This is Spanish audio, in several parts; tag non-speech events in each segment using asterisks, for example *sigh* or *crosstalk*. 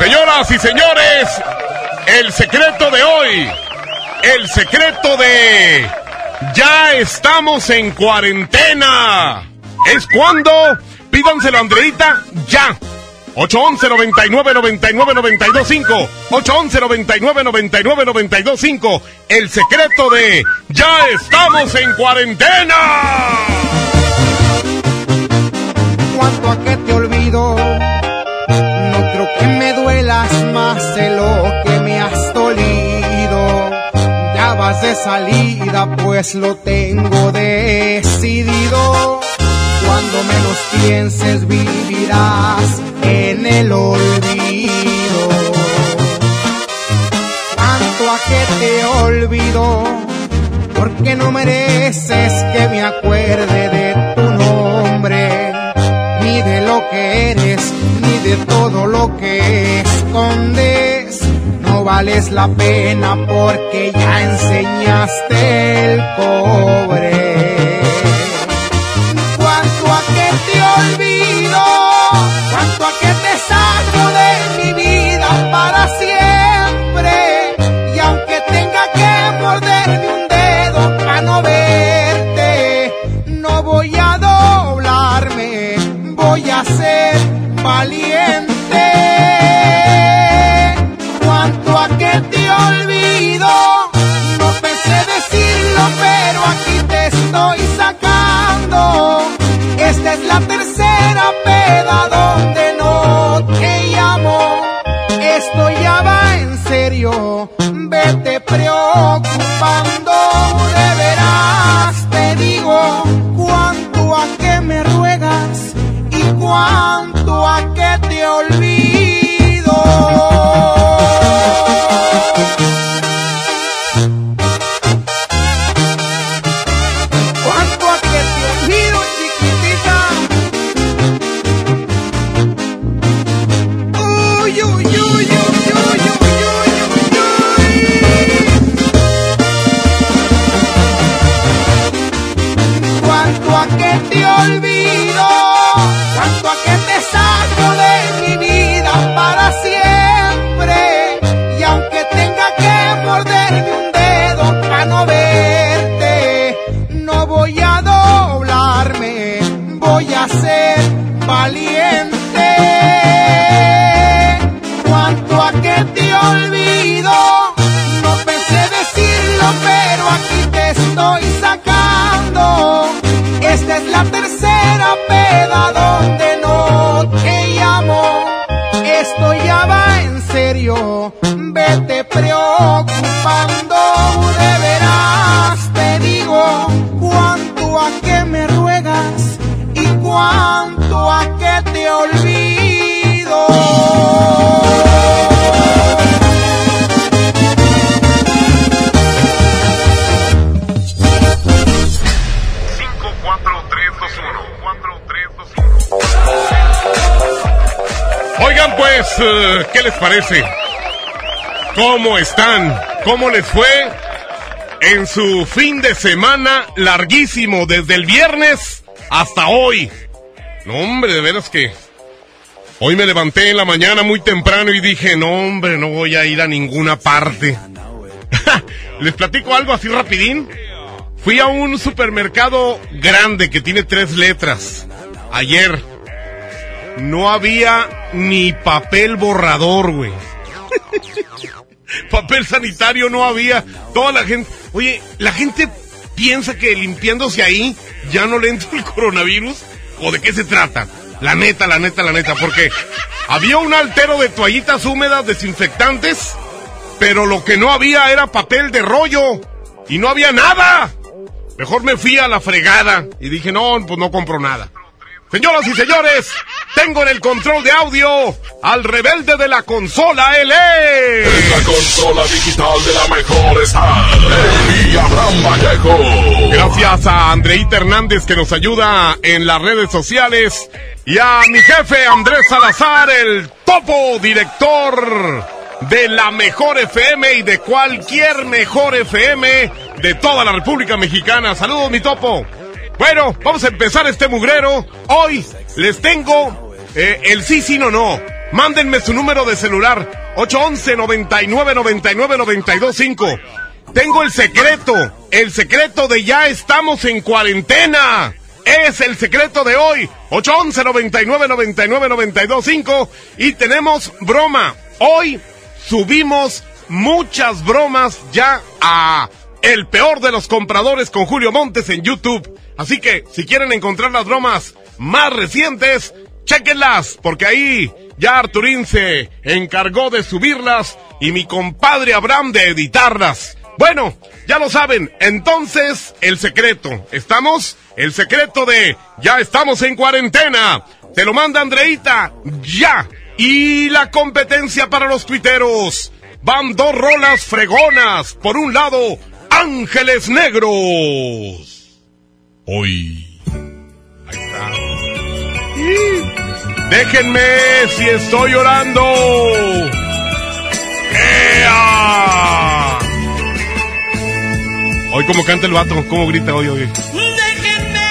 Señoras y señores, el secreto de hoy, el secreto de ya estamos en cuarentena. Es cuando pídanselo a Andreita ya. 811 99 99 925 811 99 99 925 El secreto de ya estamos en cuarentena. cuanto a que te olvido. No creo que me duelas más de lo que me has dolido. Ya vas de salida, pues lo tengo decidido. Cuando menos pienses, vivirás en el olvido. Cuanto a que te olvido, porque no mereces que me acuerde de tu nombre ni de lo que eres, de todo lo que escondes. No vales la pena porque ya enseñaste el cobre. Cuanto a que te olvido, Esta es la tercera peda donde no te llamo. Esto ya va en serio, vete preocupando, de te digo cuánto a que me ruegas y cuánto parece? ¿Cómo están? ¿Cómo les fue en su fin de semana larguísimo desde el viernes hasta hoy? No, hombre, de veras que... Hoy me levanté en la mañana muy temprano y dije, no, hombre, no voy a ir a ninguna parte. *laughs* Les platico algo así rapidín. Fui a un supermercado grande que tiene tres letras. Ayer. No había ni papel borrador, güey. papel sanitario no había. Toda la gente... Oye, la gente piensa que limpiándose ahí ya no le entra el coronavirus. ¿O de qué se trata? La neta, la neta, la neta. Porque había un altero de toallitas húmedas desinfectantes. Pero lo que no había era papel de rollo. Y no había nada. Mejor me fui a la fregada y dije, no, pues no compro nada. Señoras y señores, tengo en el control de audio al rebelde de la consola, él es. La consola digital de la mejor está y Abraham Vallejo. Gracias a Andreita Hernández que nos ayuda en las redes sociales y a mi jefe Andrés Salazar, el topo director de la mejor FM y de cualquier mejor FM de toda la República Mexicana. Saludos, mi topo. Bueno, vamos a empezar este mugrero. Hoy les tengo eh, el sí, sí, no, no. Mándenme su número de celular. 811 99 99 925 Tengo el secreto. El secreto de ya estamos en cuarentena. Es el secreto de hoy. 811 99 99 925 Y tenemos broma. Hoy subimos muchas bromas ya a El peor de los compradores con Julio Montes en YouTube. Así que si quieren encontrar las bromas más recientes, chequenlas, porque ahí ya Arturín se encargó de subirlas y mi compadre Abraham de editarlas. Bueno, ya lo saben, entonces el secreto, ¿estamos? El secreto de ya estamos en cuarentena. Te lo manda Andreita, ya. Y la competencia para los tuiteros. Van dos rolas fregonas. Por un lado, Ángeles Negros. Hoy. Ahí está. Y déjenme si estoy llorando. ¡Ea! Hoy como canta el vato, cómo grita hoy, hoy. Déjenme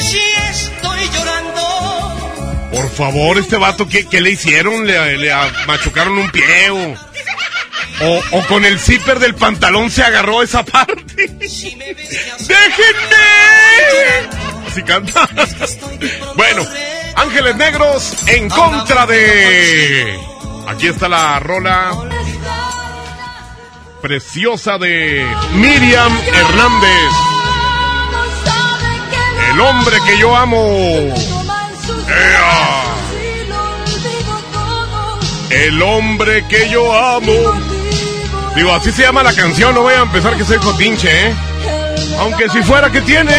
si estoy llorando. Por favor, este vato, ¿qué, qué le hicieron? ¿Le, le machucaron un pie o, o, o con el zipper del pantalón se agarró esa parte? ¡Déjenme! Así canta. bueno, Ángeles Negros en contra de... Aquí está la rola preciosa de Miriam Hernández. El hombre que yo amo. ¡Ea! El hombre que yo amo. Digo, así se llama la canción, no voy a empezar que soy cotinche, ¿eh? Aunque si fuera que tiene.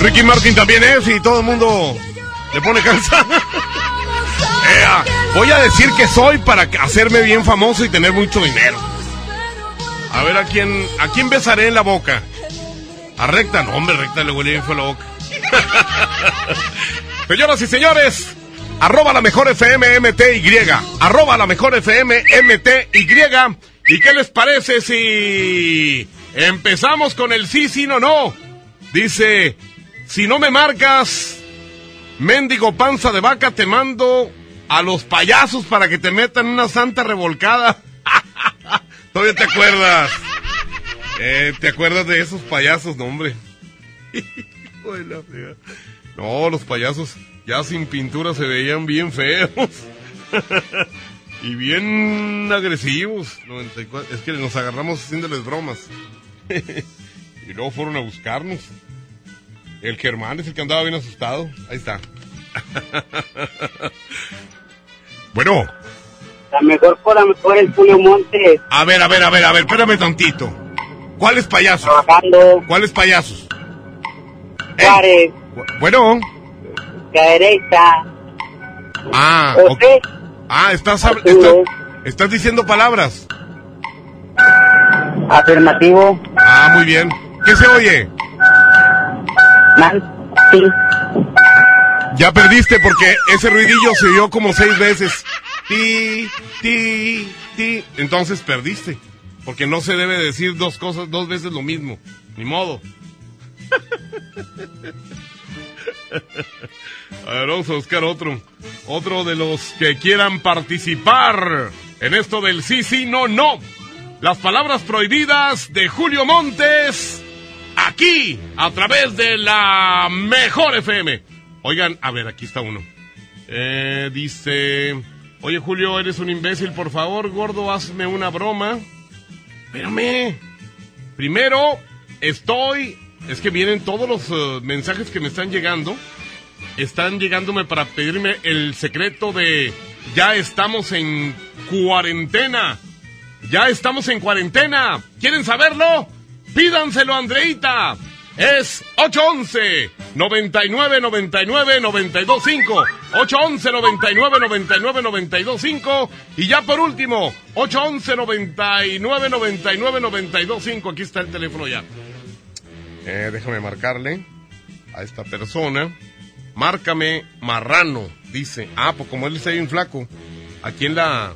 Ricky Martin también es y todo el mundo le pone cansa. *laughs* ¡Ea! Voy a decir que soy para hacerme bien famoso y tener mucho dinero. A ver a quién, a quién besaré en la boca. A recta, no hombre, recta le huele bien fue la boca. *laughs* Señoras y señores, arroba la mejor FM MTY, arroba la mejor FM MTY. ¿Y qué les parece si empezamos con el sí, sí, no, no? Dice, si no me marcas, mendigo panza de vaca, te mando a los payasos para que te metan una santa revolcada. *laughs* Todavía te acuerdas. Eh, ¿Te acuerdas de esos payasos? No, hombre. *laughs* no, los payasos ya sin pintura se veían bien feos. *laughs* y bien agresivos. 94. Es que nos agarramos haciéndoles bromas. *laughs* y luego fueron a buscarnos. El Germán es el que andaba bien asustado. Ahí está. *laughs* bueno. La mejor por la mejor el Julio Montes. A ver, a ver, a ver, a ver, espérame tantito. ¿Cuáles payasos? Trabajando. ¿Cuáles payasos? Juárez. Bueno. Cadereyta. Ah, José. Ah, estás, hab- estás, estás diciendo palabras. Afirmativo. Ah, muy bien. ¿Qué se oye? Man. Sí. Ya perdiste porque ese ruidillo se oyó como seis veces. Ti, ti, ti. Entonces perdiste. Porque no se debe decir dos cosas dos veces lo mismo. Ni modo. *laughs* *laughs* A ver, vamos a buscar otro. Otro de los que quieran participar en esto del sí, sí, no, no. Las palabras prohibidas de Julio Montes. Aquí, a través de la mejor FM. Oigan, a ver, aquí está uno. Eh, dice, oye Julio, eres un imbécil, por favor, gordo, hazme una broma. Espérame. Primero, estoy... Es que vienen todos los eh, mensajes que me están llegando. Están llegándome para pedirme el secreto de... Ya estamos en cuarentena. Ya estamos en cuarentena. ¿Quieren saberlo? Pídanselo, Andreita. Es 811 99 99 925 811 99 99 925 y ya por último 811 99 99 925 aquí está el teléfono ya. Eh, déjame marcarle a esta persona. Márcame marrano, dice. Ah, pues como él está bien flaco. Aquí en la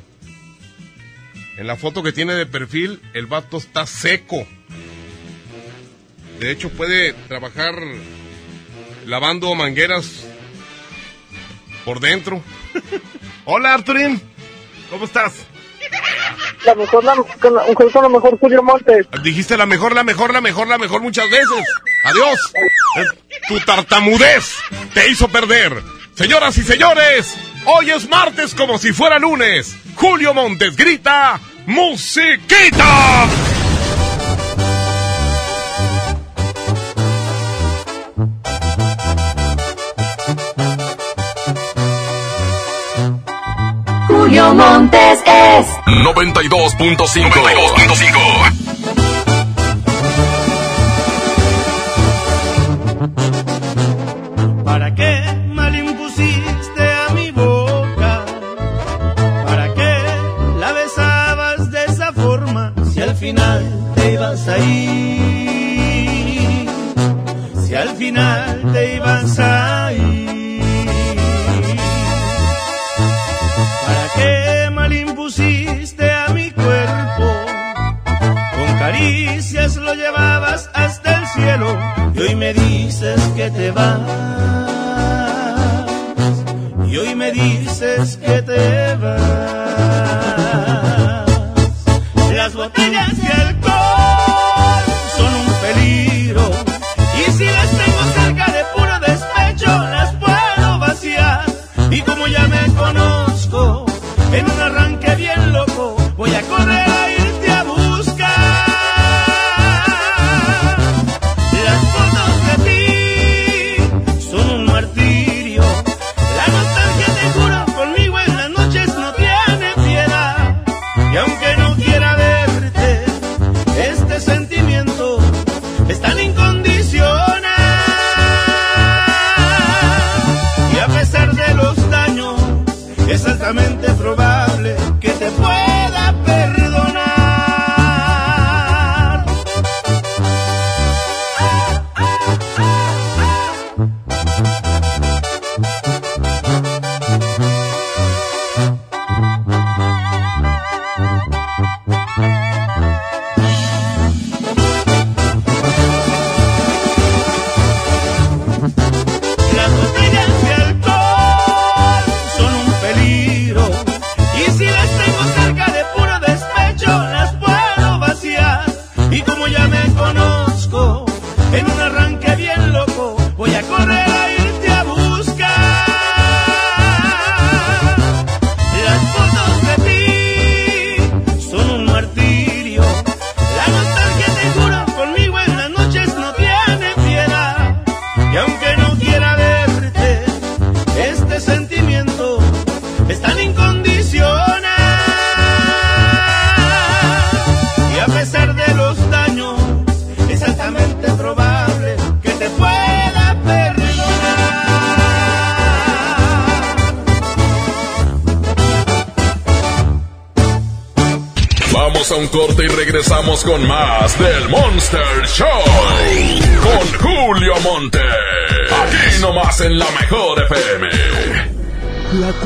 en la foto que tiene de perfil, el vato está seco. De hecho, puede trabajar lavando mangueras por dentro. *laughs* Hola, Arturín. ¿Cómo estás? La mejor, la, la, la mejor Julio Montes. Dijiste la mejor, la mejor, la mejor, la mejor muchas veces. Adiós. Tu tartamudez te hizo perder. Señoras y señores, hoy es martes como si fuera lunes. Julio Montes grita, musiquita. Montes es 92.5. 92.5.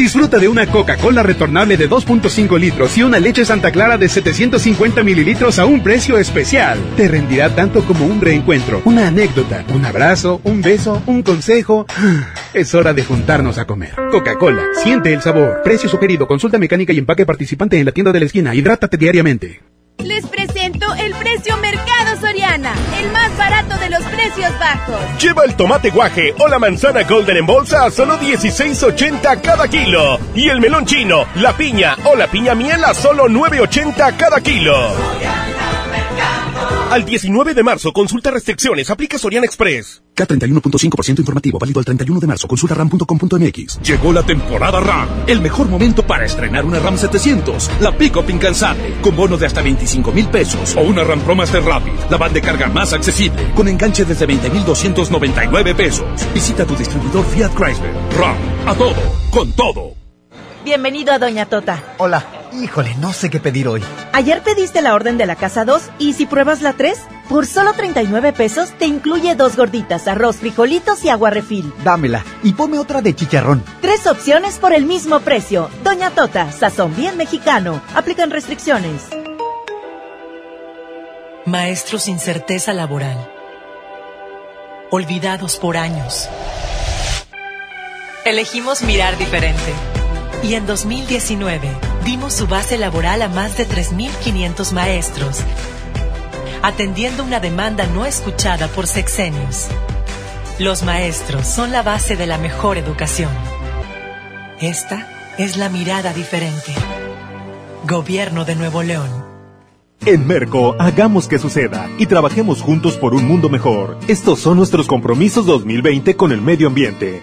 Disfruta de una Coca-Cola retornable de 2.5 litros y una leche Santa Clara de 750 mililitros a un precio especial. Te rendirá tanto como un reencuentro, una anécdota, un abrazo, un beso, un consejo. *sighs* Es hora de juntarnos a comer. Coca-Cola, siente el sabor. Precio sugerido, consulta mecánica y empaque participante en la tienda de la esquina. Hidrátate diariamente. Les presento el precio Mercado Soriana, el más barato de los precios bajos. Lleva el tomate guaje o la manzana golden en bolsa a solo 16.80 cada kilo. Y el melón chino, la piña o la piña miel a solo 9.80 cada kilo. Al 19 de marzo, consulta restricciones, aplica Soriana Express. K31.5% informativo, válido al 31 de marzo. Consulta ram.com.mx. Llegó la temporada RAM. El mejor momento para estrenar una RAM 700. La pick-up incansable. Con bono de hasta 25 mil pesos. O una RAM Pro Master Rapid. La van de carga más accesible. Con enganche desde 20,299 pesos. Visita tu distribuidor Fiat Chrysler. RAM. A todo. Con todo. Bienvenido a Doña Tota. Hola. Híjole, no sé qué pedir hoy. Ayer pediste la orden de la casa 2 y si pruebas la 3, por solo 39 pesos te incluye dos gorditas, arroz, frijolitos y agua refil. Dámela y ponme otra de chicharrón. Tres opciones por el mismo precio. Doña Tota, sazón bien mexicano. Aplican restricciones. Maestros sin certeza laboral. Olvidados por años. Elegimos mirar diferente. Y en 2019 dimos su base laboral a más de 3.500 maestros, atendiendo una demanda no escuchada por sexenios. Los maestros son la base de la mejor educación. Esta es la mirada diferente. Gobierno de Nuevo León. En Merco, hagamos que suceda y trabajemos juntos por un mundo mejor. Estos son nuestros compromisos 2020 con el medio ambiente.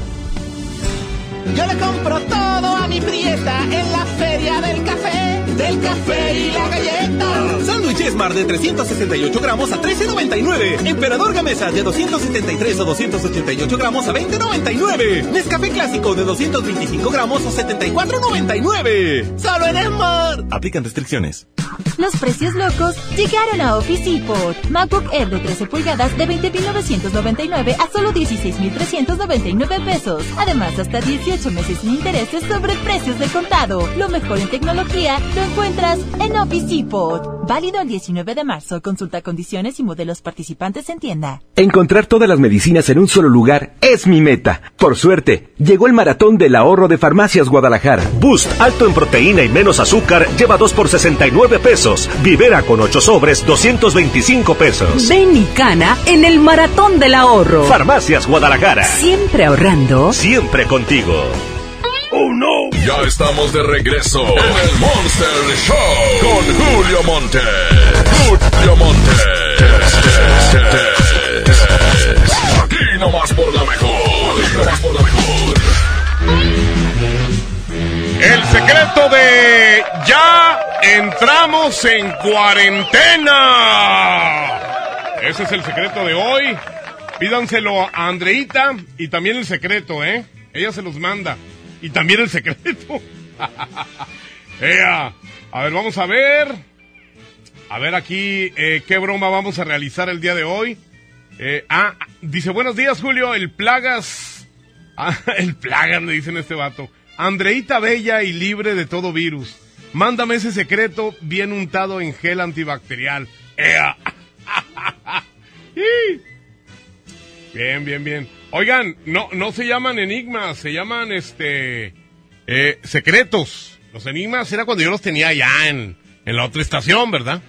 Yo le compro todo a mi prieta en la feria del café, del café y la galleta. Smart de 368 gramos a 13.99. Emperador Gamesa de 273 o 288 gramos a 20.99. Nescafé Clásico de 225 gramos a 74.99. Solo en Smart. Aplican restricciones. Los precios locos llegaron a Office Depot. MacBook Air de 13 pulgadas de 20.999 a solo 16.399 pesos. Además, hasta 18 meses sin intereses sobre precios de contado. Lo mejor en tecnología lo encuentras en Office Depot. Válido el 19 de marzo. Consulta condiciones y modelos participantes en tienda. Encontrar todas las medicinas en un solo lugar es mi meta. Por suerte, llegó el maratón del ahorro de Farmacias Guadalajara. Boost alto en proteína y menos azúcar lleva 2 por 69 pesos. Vivera con 8 sobres 225 pesos. Ven y cana en el maratón del ahorro. Farmacias Guadalajara. Siempre ahorrando. Siempre contigo. ¡Oh, no! Ya estamos de regreso en el Monster Show con Julio Monte. Julio Monte. Aquí nomás por la mejor. Aquí nomás por la mejor. El secreto de ya entramos en cuarentena. Ese es el secreto de hoy. Pídanselo a Andreita y también el secreto, ¿eh? Ella se los manda. Y también el secreto. *laughs* Ea. A ver, vamos a ver. A ver aquí eh, qué broma vamos a realizar el día de hoy. Eh, ah, dice buenos días Julio, el Plagas. *laughs* Ah, el Plagas le dicen este vato. Andreita bella y libre de todo virus. Mándame ese secreto bien untado en gel antibacterial. ¡Ea! *laughs* bien, bien, bien. Oigan, no, no se llaman enigmas, se llaman este eh, secretos. Los enigmas era cuando yo los tenía allá en, en la otra estación, ¿verdad?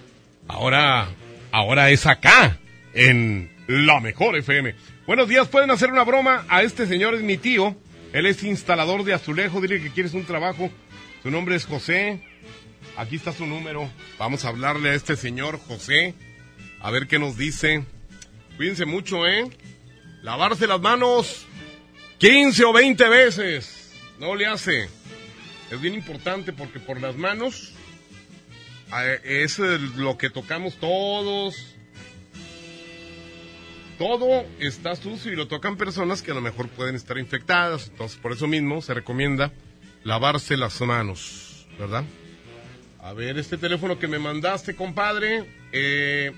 Ahora, ahora es acá, en la mejor FM. Buenos días, pueden hacer una broma a este señor, es mi tío. Él es instalador de azulejo, dile que quieres un trabajo. Su nombre es José. Aquí está su número. Vamos a hablarle a este señor José. A ver qué nos dice. Cuídense mucho, ¿eh? Lavarse las manos 15 o 20 veces. No le hace. Es bien importante porque por las manos es lo que tocamos todos. Todo está sucio y lo tocan personas que a lo mejor pueden estar infectadas. Entonces, por eso mismo se recomienda lavarse las manos, ¿verdad? A ver, este teléfono que me mandaste, compadre, eh,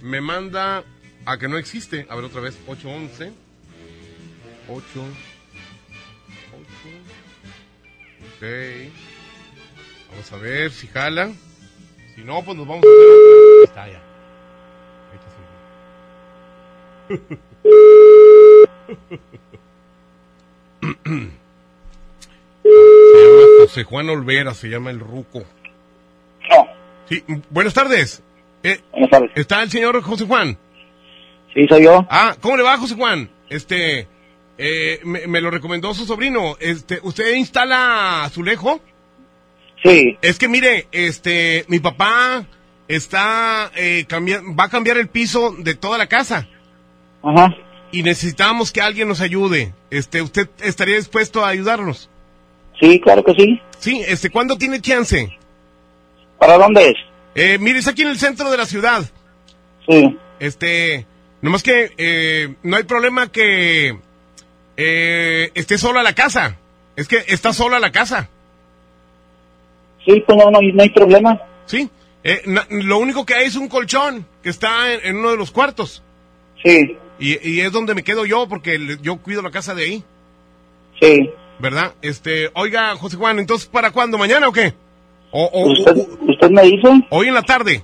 me manda a que no existe. A ver, otra vez, 811. 8. 8. Ok. Vamos a ver si jala. Si no, pues nos vamos a hacer está ya. Ahí está se llama José Juan Olvera, se llama el Ruco. Sí, buenas tardes. Eh, Buenas tardes. ¿Está el señor José Juan? Sí, soy yo. Ah, ¿cómo le va, José Juan? Este, eh, me, me lo recomendó su sobrino. Este, ¿usted instala azulejo? Sí. Es que mire, este, mi papá está eh, va a cambiar el piso de toda la casa. Ajá. Y necesitamos que alguien nos ayude. Este, ¿usted estaría dispuesto a ayudarnos? Sí, claro que sí. Sí, este, ¿cuándo tiene chance? ¿Para dónde es? Eh, mire, es aquí en el centro de la ciudad. Sí. Este, nomás que eh, no hay problema que eh, esté sola la casa. Es que está sola la casa. Sí, pues no, no, hay- no hay problema. Sí. Eh, lo único que hay es un colchón que está en, en uno de los cuartos. Sí. Y, y es donde me quedo yo porque yo cuido la casa de ahí. Sí. ¿Verdad? Este, oiga, José Juan, entonces ¿para cuándo? ¿Mañana o qué? O, o- ¿Usted, usted me dice? hoy en la tarde.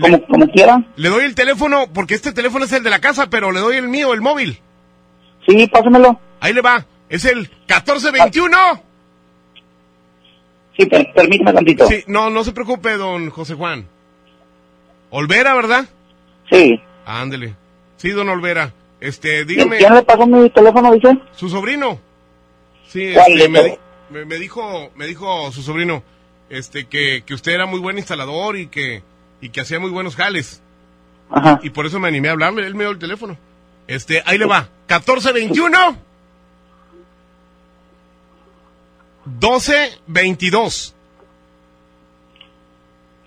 Como, como quiera. Le doy el teléfono porque este teléfono es el de la casa, pero le doy el mío, el móvil. Sí, pásamelo. Ahí le va. Es el 1421. Sí, per- permítame tantito. Sí, no, no se preocupe, don José Juan. Olvera, ¿verdad? Sí. Ándele. Sí, don Olvera. Este, dígame. ¿Quién le pasó mi teléfono, dice? Su sobrino. Sí, ¿Cuál este, me, me- me dijo, me dijo su sobrino, este, que, que usted era muy buen instalador y que, y que hacía muy buenos jales. Ajá. Y por eso me animé a hablarle, él me dio el teléfono. Este, ahí le va. 1421 1222.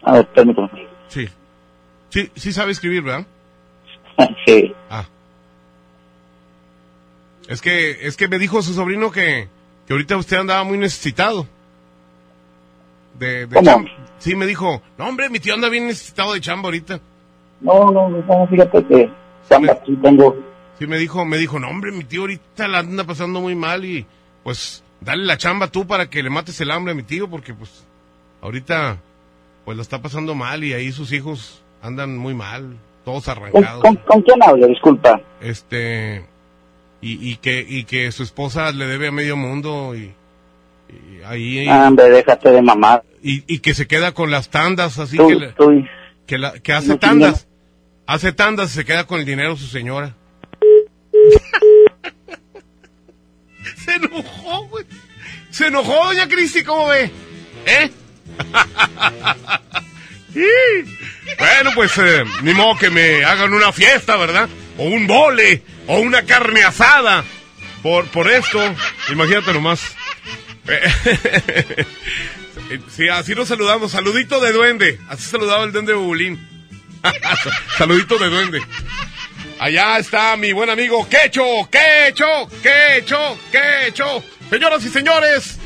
A ver, permítame. Sí. Sí, sí sabe escribir, ¿verdad? *laughs* Sí. Ah. Es que, es que me dijo su sobrino que, que ahorita usted andaba muy necesitado. De, de ¿Cómo? Sí, me dijo, no hombre, mi tío anda bien necesitado de chamba ahorita. No, no, no, fíjate que chamba aquí tengo. Sí, me dijo, me dijo, no hombre, mi tío ahorita la anda pasando muy mal y pues dale la chamba tú para que le mates el hambre a mi tío porque pues ahorita pues la está pasando mal y ahí sus hijos andan muy mal, todos ¿Con, arrancados. con, con quién hablo? Disculpa. este y, y que y que su esposa le debe a medio mundo y ahí Ah, Hombre, déjate de mamar. y, y que se queda con las tandas así Tú, que, le- tú, que, la- que hace No, tandas hace tandas y se queda con el dinero su señora *laughs* se enojó güey se enojó doña Cristi cómo ve eh *laughs* Sí. Bueno, pues eh, ni modo que me hagan una fiesta, ¿verdad? O un vole, o una carne asada. Por, por esto, imagínate nomás. *laughs* Sí, así nos saludamos. Saludito de duende. Así saludaba el duende Bubulín. *laughs* Saludito de duende. Allá está mi buen amigo Quecho, Quecho, Quecho, Quecho. Señoras y señores,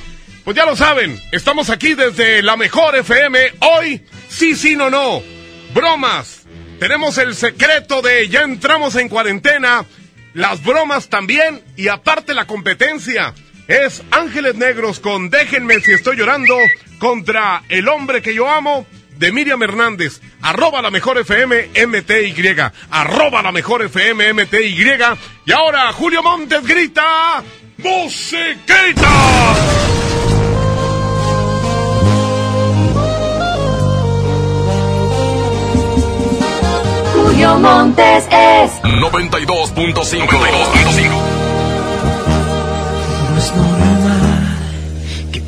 pues ya lo saben, estamos aquí desde la mejor FM. Hoy, sí, sí, no, no. Bromas. Tenemos el secreto de ya entramos en cuarentena. Las bromas también y aparte la competencia. Es Ángeles Negros con Déjenme si estoy llorando contra El hombre que yo amo de Miriam Hernández, arroba la mejor FM MTY, arroba la mejor FM MTY. Y ahora Julio Montes grita, ¡Musiquita! Julio Montes es 92.5. 92.5.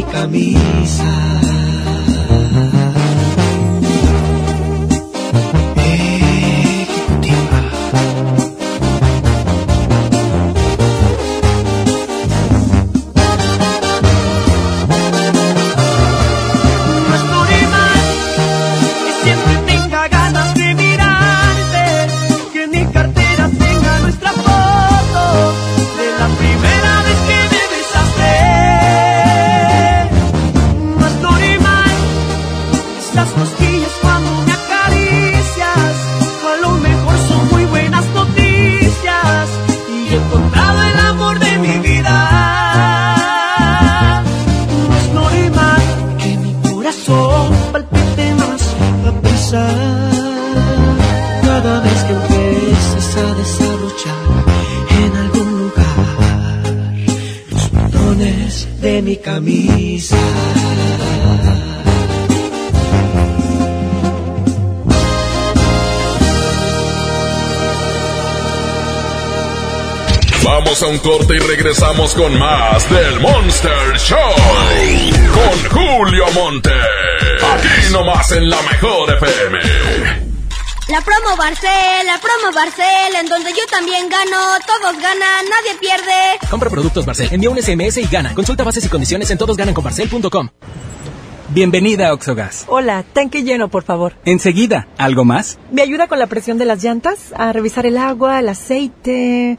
Mi camisa. Corte y regresamos con más del Monster Show. Con Julio Monte. Aquí nomás en la mejor FM. La promo Barcel, la promo Barcel, en donde yo también gano, todos ganan, nadie pierde. Compra productos Barcel, envía un SMS y gana. Consulta bases y condiciones en todosgananconbarcel.com. Bienvenida a Oxogas. Hola, tanque lleno, por favor. Enseguida, ¿algo más? ¿Me ayuda con la presión de las llantas? A revisar el agua, el aceite.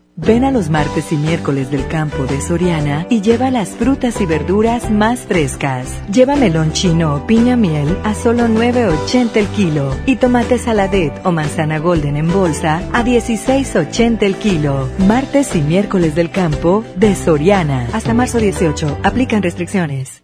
Ven a los martes y miércoles del campo de Soriana y lleva las frutas y verduras más frescas. Lleva melón chino o piña miel a solo 9.80 el kilo y tomate saladet o manzana golden en bolsa a 16.80 el kilo. Martes y miércoles del campo de Soriana. Hasta marzo 18. Aplican restricciones.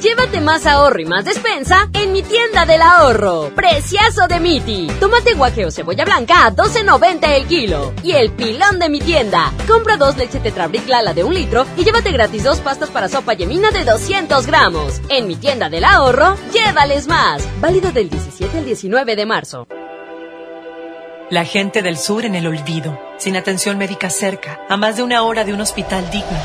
Llévate más ahorro y más despensa en mi tienda del ahorro. Preciazo de Miti. Tomate guaje o cebolla blanca a 12.90 el kilo. Y el pilón de mi tienda. Compra dos leche Tetrabric Lala de un litro y llévate gratis dos pastas para sopa yemina de 200 gramos. En mi tienda del ahorro, llévales más. Válido del 17 al 19 de marzo. La gente del sur en el olvido, sin atención médica cerca, a más de una hora de un hospital digno.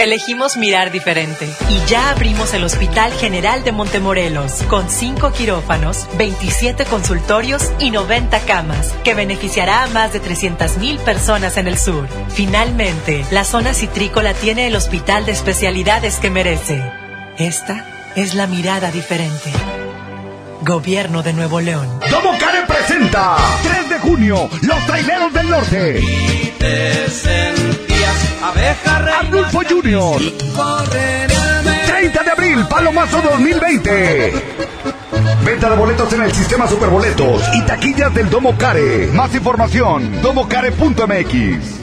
Elegimos mirar diferente y ya abrimos el Hospital General de Montemorelos con 5 quirófanos, 27 consultorios y 90 camas que beneficiará a más de 300.000 personas en el sur. Finalmente, la zona citrícola tiene el hospital de especialidades que merece. Esta es la mirada diferente. Gobierno de Nuevo León. Domo Care presenta 3 de junio, Los Traileros del Norte. Arnulfo Junior. 30 de abril, Palomazo 2020. Venta de boletos en el sistema Superboletos y taquillas del Domo Care. Más información, domocare.mx.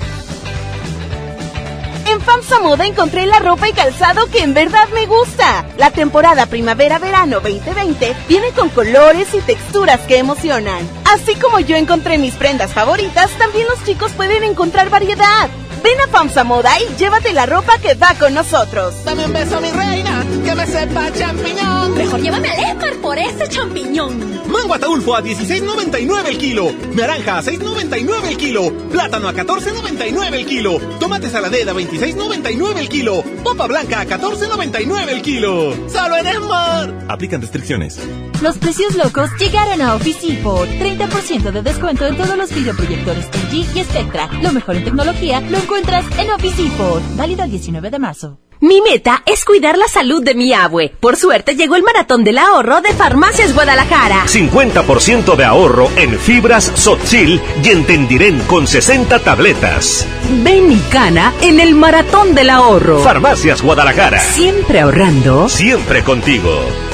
En FAMSA Moda encontré la ropa y calzado que en verdad me gusta. La temporada primavera-verano 2020 viene con colores y texturas que emocionan. Así como yo encontré mis prendas favoritas, también los chicos pueden encontrar variedad. Ven a FAMSA Moda y llévate la ropa que va con nosotros. Dame un beso, mi reina, que me sepa champiñón. Mejor llévame al Esmar por ese champiñón. Mango ataulfo a 16.99 el kilo. Naranja a 6.99 el kilo. Plátano a 14.99 el kilo. Tomate saladera a 26.99 el kilo. Papa blanca a 14.99 el kilo. ¡Solo en Esmar! Aplican restricciones. Los precios locos llegaron a Office Depot. 30% de descuento en todos los videoproyectores LG y Spectra. Lo mejor en tecnología lo encuentras en Office Depot. Válido el 19 de marzo. Mi meta es cuidar la salud de mi abue. Por suerte llegó el maratón del ahorro de Farmacias Guadalajara. 50% de ahorro en fibras Sotzil y en Tendiren con 60 tabletas. Ven y cana en el maratón del ahorro. Farmacias Guadalajara. Siempre ahorrando. Siempre contigo.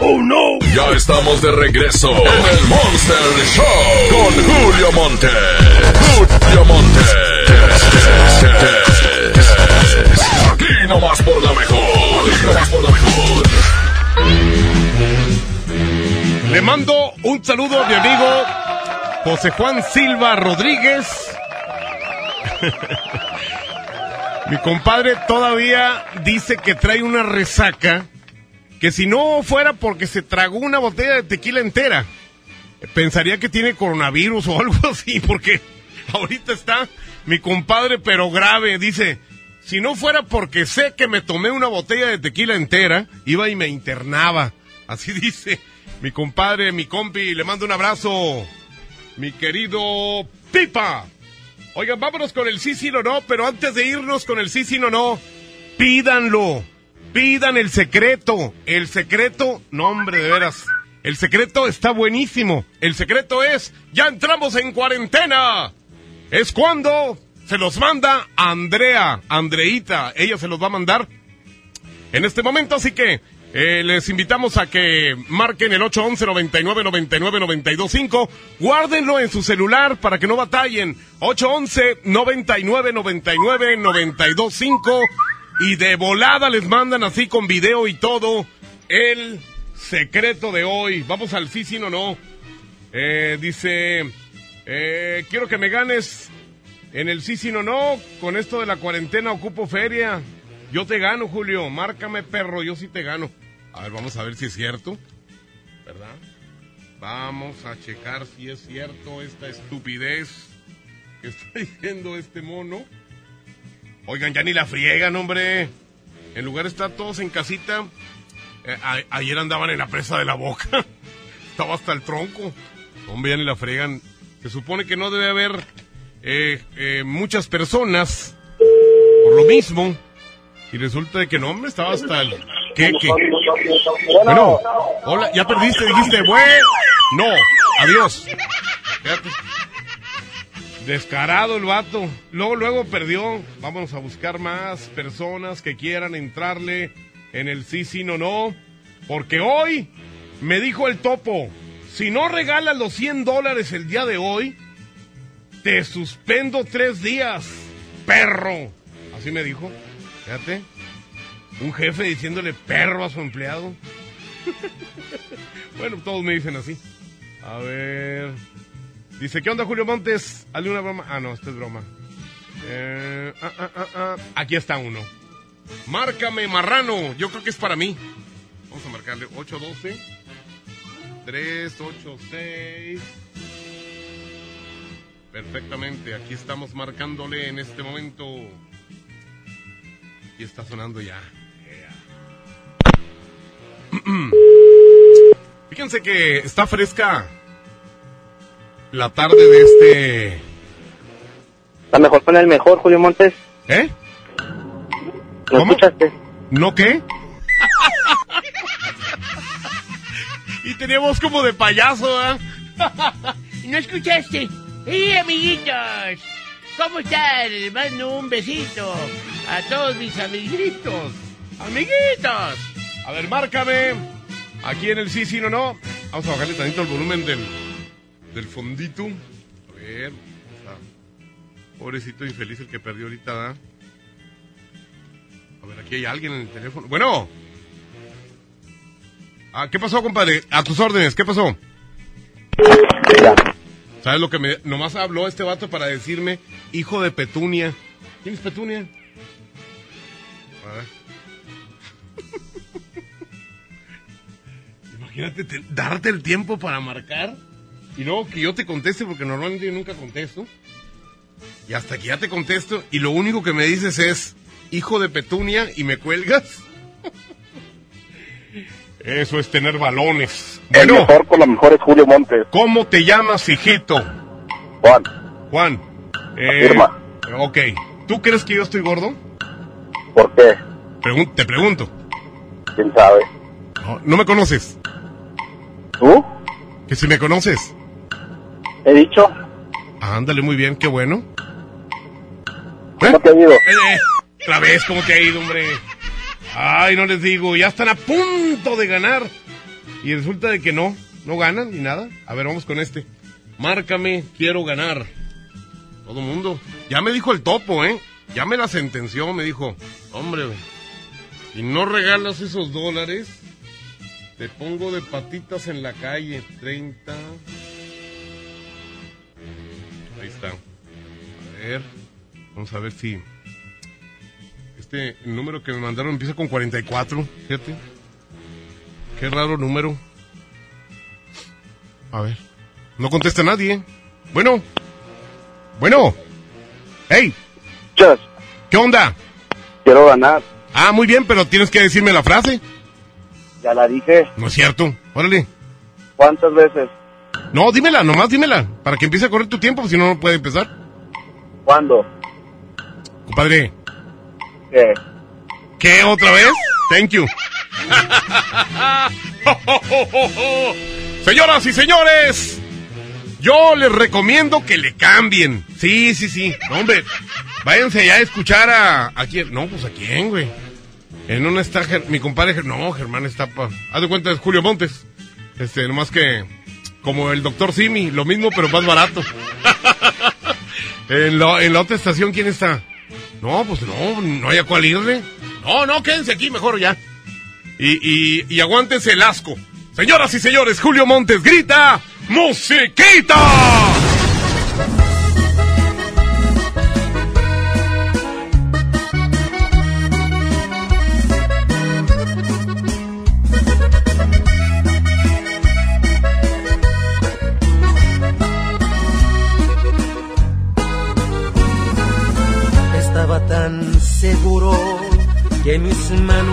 ¡Oh no! Ya estamos de regreso en el Monster Show con Julio Monte. Julio Monte. Aquí nomás por la mejor. Aquí nomás por la mejor. Le mando un saludo a mi amigo José Juan Silva Rodríguez. *laughs* mi compadre todavía dice que trae una resaca que si no fuera porque se tragó una botella de tequila entera, pensaría que tiene coronavirus o *laughs* algo así, porque ahorita está mi compadre pero grave, dice, si no fuera porque sé que me tomé una botella de tequila entera, iba y me internaba, así *laughs* dice mi compadre, mi compi, le mando un abrazo, mi querido Pipa. Oigan, vámonos con el sí, sí, no, no, pero antes de irnos con el sí, sí, no, no, pídanlo. Pidan el secreto. El secreto, no hombre, de veras. El secreto está buenísimo. El secreto es, ya entramos en cuarentena. Es cuando se los manda Andrea, Andreita. Ella se los va a mandar en este momento, así que eh, les invitamos a que marquen el 811 99 99 925. Guárdenlo en su celular para que no batallen. 811 99 99 925 y de volada les mandan así con video y todo el secreto de hoy. Vamos al sí, sí, no, no. Eh, dice, eh, quiero que me ganes en el sí, sí, no, no. Con esto de la cuarentena ocupo feria. Yo te gano, Julio. Márcame, perro. Yo sí te gano. A ver, vamos a ver si es cierto. ¿Verdad? Vamos a checar si es cierto esta estupidez que está *laughs* diciendo este mono. Oigan, ya ni la friegan, hombre. En lugar de estar todos en casita, eh, ayer andaban en la presa de la boca. *laughs* Estaba hasta el tronco. Hombre, ya ni la friegan. Se supone que no debe haber eh, eh, muchas personas por lo mismo. Y resulta que no, hombre, estaba hasta el... ¿Qué, qué? Bueno, hola, ya perdiste, dijiste, bueno. No, adiós. Fíjate. Descarado el vato. Luego, luego perdió. Vámonos a buscar más personas que quieran entrarle en el sí, sí, no, no. Porque hoy me dijo el topo, si no regalas los 100 dólares el día de hoy, te suspendo tres días, perro. Así me dijo. Fíjate. Un jefe diciéndole perro a su empleado. *laughs* bueno, todos me dicen así. A ver. Dice, ¿qué onda Julio Montes? Hazle una broma. Ah, no, esta es broma. Eh, ah, ah, ah. Aquí está uno. Márcame, marrano. Yo creo que es para mí. Vamos a marcarle 812 386 Perfectamente, aquí estamos marcándole en este momento. Y está sonando ya. *clears throat* Fíjense que está fresca la tarde de este. La mejor con el mejor, Julio Montes. ¿Eh? ¿Lo escuchaste? ¿No qué? *laughs* y teníamos como de payaso, ¿eh? *laughs* ¿No escuchaste? ¡Y amiguitos! ¿Cómo están? Les mando un besito a todos mis amiguitos. ¡Amiguitos! A ver, márcame. Aquí en el sí, sí, no, no. Vamos a bajarle tantito el volumen del, del fondito. A ver. Pobrecito infeliz el que perdió ahorita, ¿verdad? A ver, aquí hay alguien en el teléfono. Bueno. Ah, ¿qué pasó, compadre? A tus órdenes, ¿qué pasó? ¿Sabes lo que me... Nomás habló este vato para decirme, hijo de Petunia. ¿Quién es Petunia? A ver. *laughs* Imagínate te- darte el tiempo para marcar y luego que yo te conteste, porque normalmente yo nunca contesto. Y hasta que ya te contesto y lo único que me dices es, hijo de Petunia, y me cuelgas. *laughs* Eso es tener balones. El mejor con la mejor es Julio Montes. ¿cómo te llamas, hijito? Juan. Juan. Eh, Afirma. ok. ¿Tú crees que yo estoy gordo? ¿Por qué? Pregun- te pregunto. ¿Quién sabe? No, ¿no me conoces? ¿Tú? Que si me conoces. He dicho. Ándale, muy bien, qué bueno. ¿Cómo te ha ido? Eh, eh, otra vez, ¿cómo te ha ido, hombre? Ay, no les digo, ya están a punto de ganar. Y resulta de que no, no ganan ni nada. A ver, vamos con este. Márcame, quiero ganar. Todo mundo. Ya me dijo el topo, ¿eh? Ya me la sentenció, me dijo. Hombre, si no regalas esos dólares, te pongo de patitas en la calle. 30. Ver, vamos a ver si... Este número que me mandaron empieza con 44, fíjate. Qué raro número. A ver. No contesta nadie. Bueno. Bueno. Hey. ¿Qué onda? Quiero ganar. Ah, muy bien, pero tienes que decirme la frase. Ya la dije. No es cierto. Órale. ¿Cuántas veces? No, dímela, nomás dímela. Para que empiece a correr tu tiempo, si no, no puede empezar. ¿Cuándo? Compadre. ¿Qué? ¿Qué otra vez? Thank you. *laughs* Señoras y señores, yo les recomiendo que le cambien. Sí, sí, sí. No, hombre, váyanse ya a escuchar a... ¿A quién? No, pues a quién, güey. En una está mi compadre... No, Germán está pa... Haz de cuenta, es Julio Montes. Este, nomás que... Como el doctor Simi, lo mismo pero más barato. *laughs* en, la, en la otra estación, ¿quién está? No, pues no, no hay a cuál irle. No, no, quédense aquí mejor ya. Y, y, y aguántense el asco. Señoras y señores, Julio Montes grita, ¡Musiquita!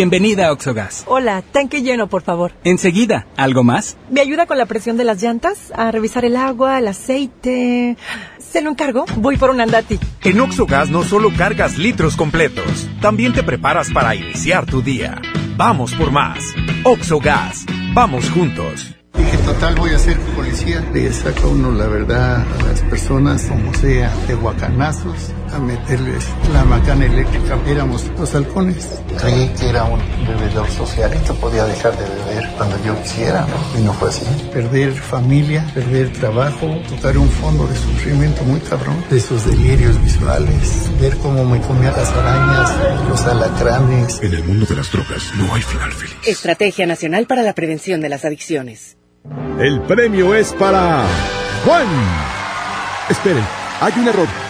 Bienvenida a Oxogas. Hola, tanque lleno, por favor. Enseguida, ¿algo más? ¿Me ayuda con la presión de las llantas? A revisar el agua, el aceite. ¿Se lo encargo? Voy por un andati. En Oxogas no solo cargas litros completos, también te preparas para iniciar tu día. Vamos por más. Oxogas, vamos juntos. que total voy a ser policía. Le saca uno la verdad a las personas, como sea, de guacanazos, a meterles la macana eléctrica. Éramos los halcones. Creí que era un bebedor social y que podía dejar de beber cuando yo quisiera, ¿no? Y no fue así. Perder familia, perder trabajo, tocar un fondo de sufrimiento muy cabrón, de esos delirios visuales, ver cómo me comía las arañas, los alacranes. En el mundo de las drogas no hay final feliz. Estrategia Nacional para la Prevención de las Adicciones. El premio es para Juan. Esperen, hay un error.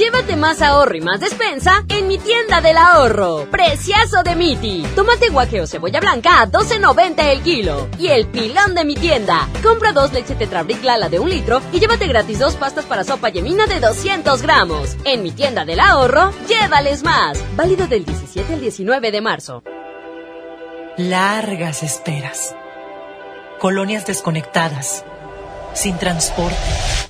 Llévate más ahorro y más despensa en mi tienda del ahorro. Preciazo de Miti. Tomate guaje o cebolla blanca a 12.90 el kilo. Y el pilón de mi tienda. Compra dos leche Tetrabric Lala de un litro y llévate gratis dos pastas para sopa yemina de 200 gramos. En mi tienda del ahorro, llévales más. Válido del 17 al 19 de marzo. Largas esperas. Colonias desconectadas. Sin transporte.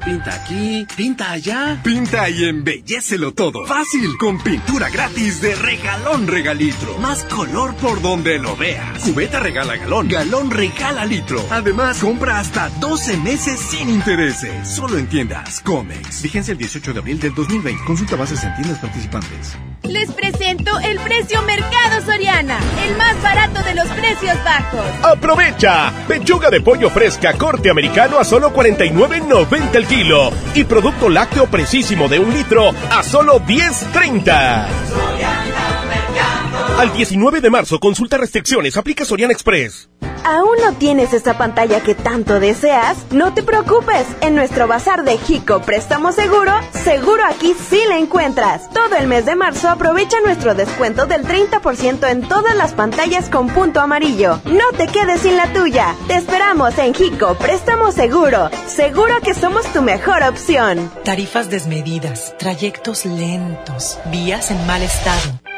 Pinta aquí, pinta allá. Pinta y embellecelo todo. Fácil, con pintura gratis de regalón regalitro. Más color por donde lo veas. Cubeta regala galón, galón regala litro. Además, compra hasta 12 meses sin intereses. Solo en tiendas Comex. Vigencia el 18 de abril del 2020. Consulta bases en tiendas participantes. Les presento el precio Mercado Soriana, el más barato de los precios bajos. ¡Aprovecha! Pechuga de pollo fresca corte americano a solo 49.90 el kilo y producto lácteo precisísimo de un litro a solo 10.30. Al 19 de marzo, consulta restricciones, aplica Sorian Express. ¿Aún no tienes esa pantalla que tanto deseas? No te preocupes, en nuestro bazar de Jico Préstamo Seguro, seguro aquí sí la encuentras. Todo el mes de marzo aprovecha nuestro descuento del 30% en todas las pantallas con punto amarillo. No te quedes sin la tuya. Te esperamos en Jico Préstamo Seguro. Seguro que somos tu mejor opción. Tarifas desmedidas, trayectos lentos, vías en mal estado.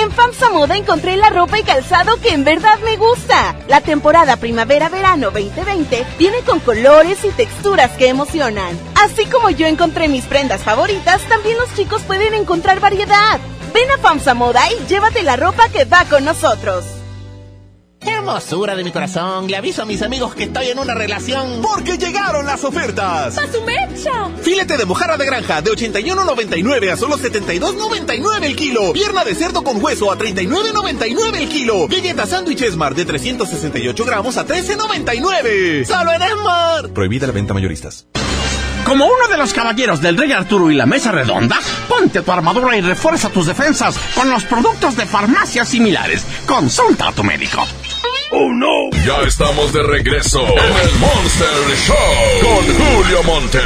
En FAMSA Moda encontré la ropa y calzado que en verdad me gusta. La temporada primavera-verano 2020 viene con colores y texturas que emocionan. Así como yo encontré mis prendas favoritas, también los chicos pueden encontrar variedad. Ven a FAMSA Moda y llévate la ropa que va con nosotros. ¡Qué hermosura de mi corazón! Le aviso a mis amigos que estoy en una relación. Porque llegaron las ofertas. ¡A su mecha! Filete de mojarra de granja de 81.99 a solo 72.99 el kilo. Pierna de cerdo con hueso a 39.99 el kilo. Galleta sándwich Esmar de 368 gramos a 13.99. ¡Solo en Esmar! Prohibida la venta mayoristas. Como uno de los caballeros del Rey Arturo y la Mesa Redonda, ponte tu armadura y refuerza tus defensas con los productos de farmacias similares. Consulta a tu médico. ¡Oh, no! Ya estamos de regreso en el Monster Show con Julio Monte.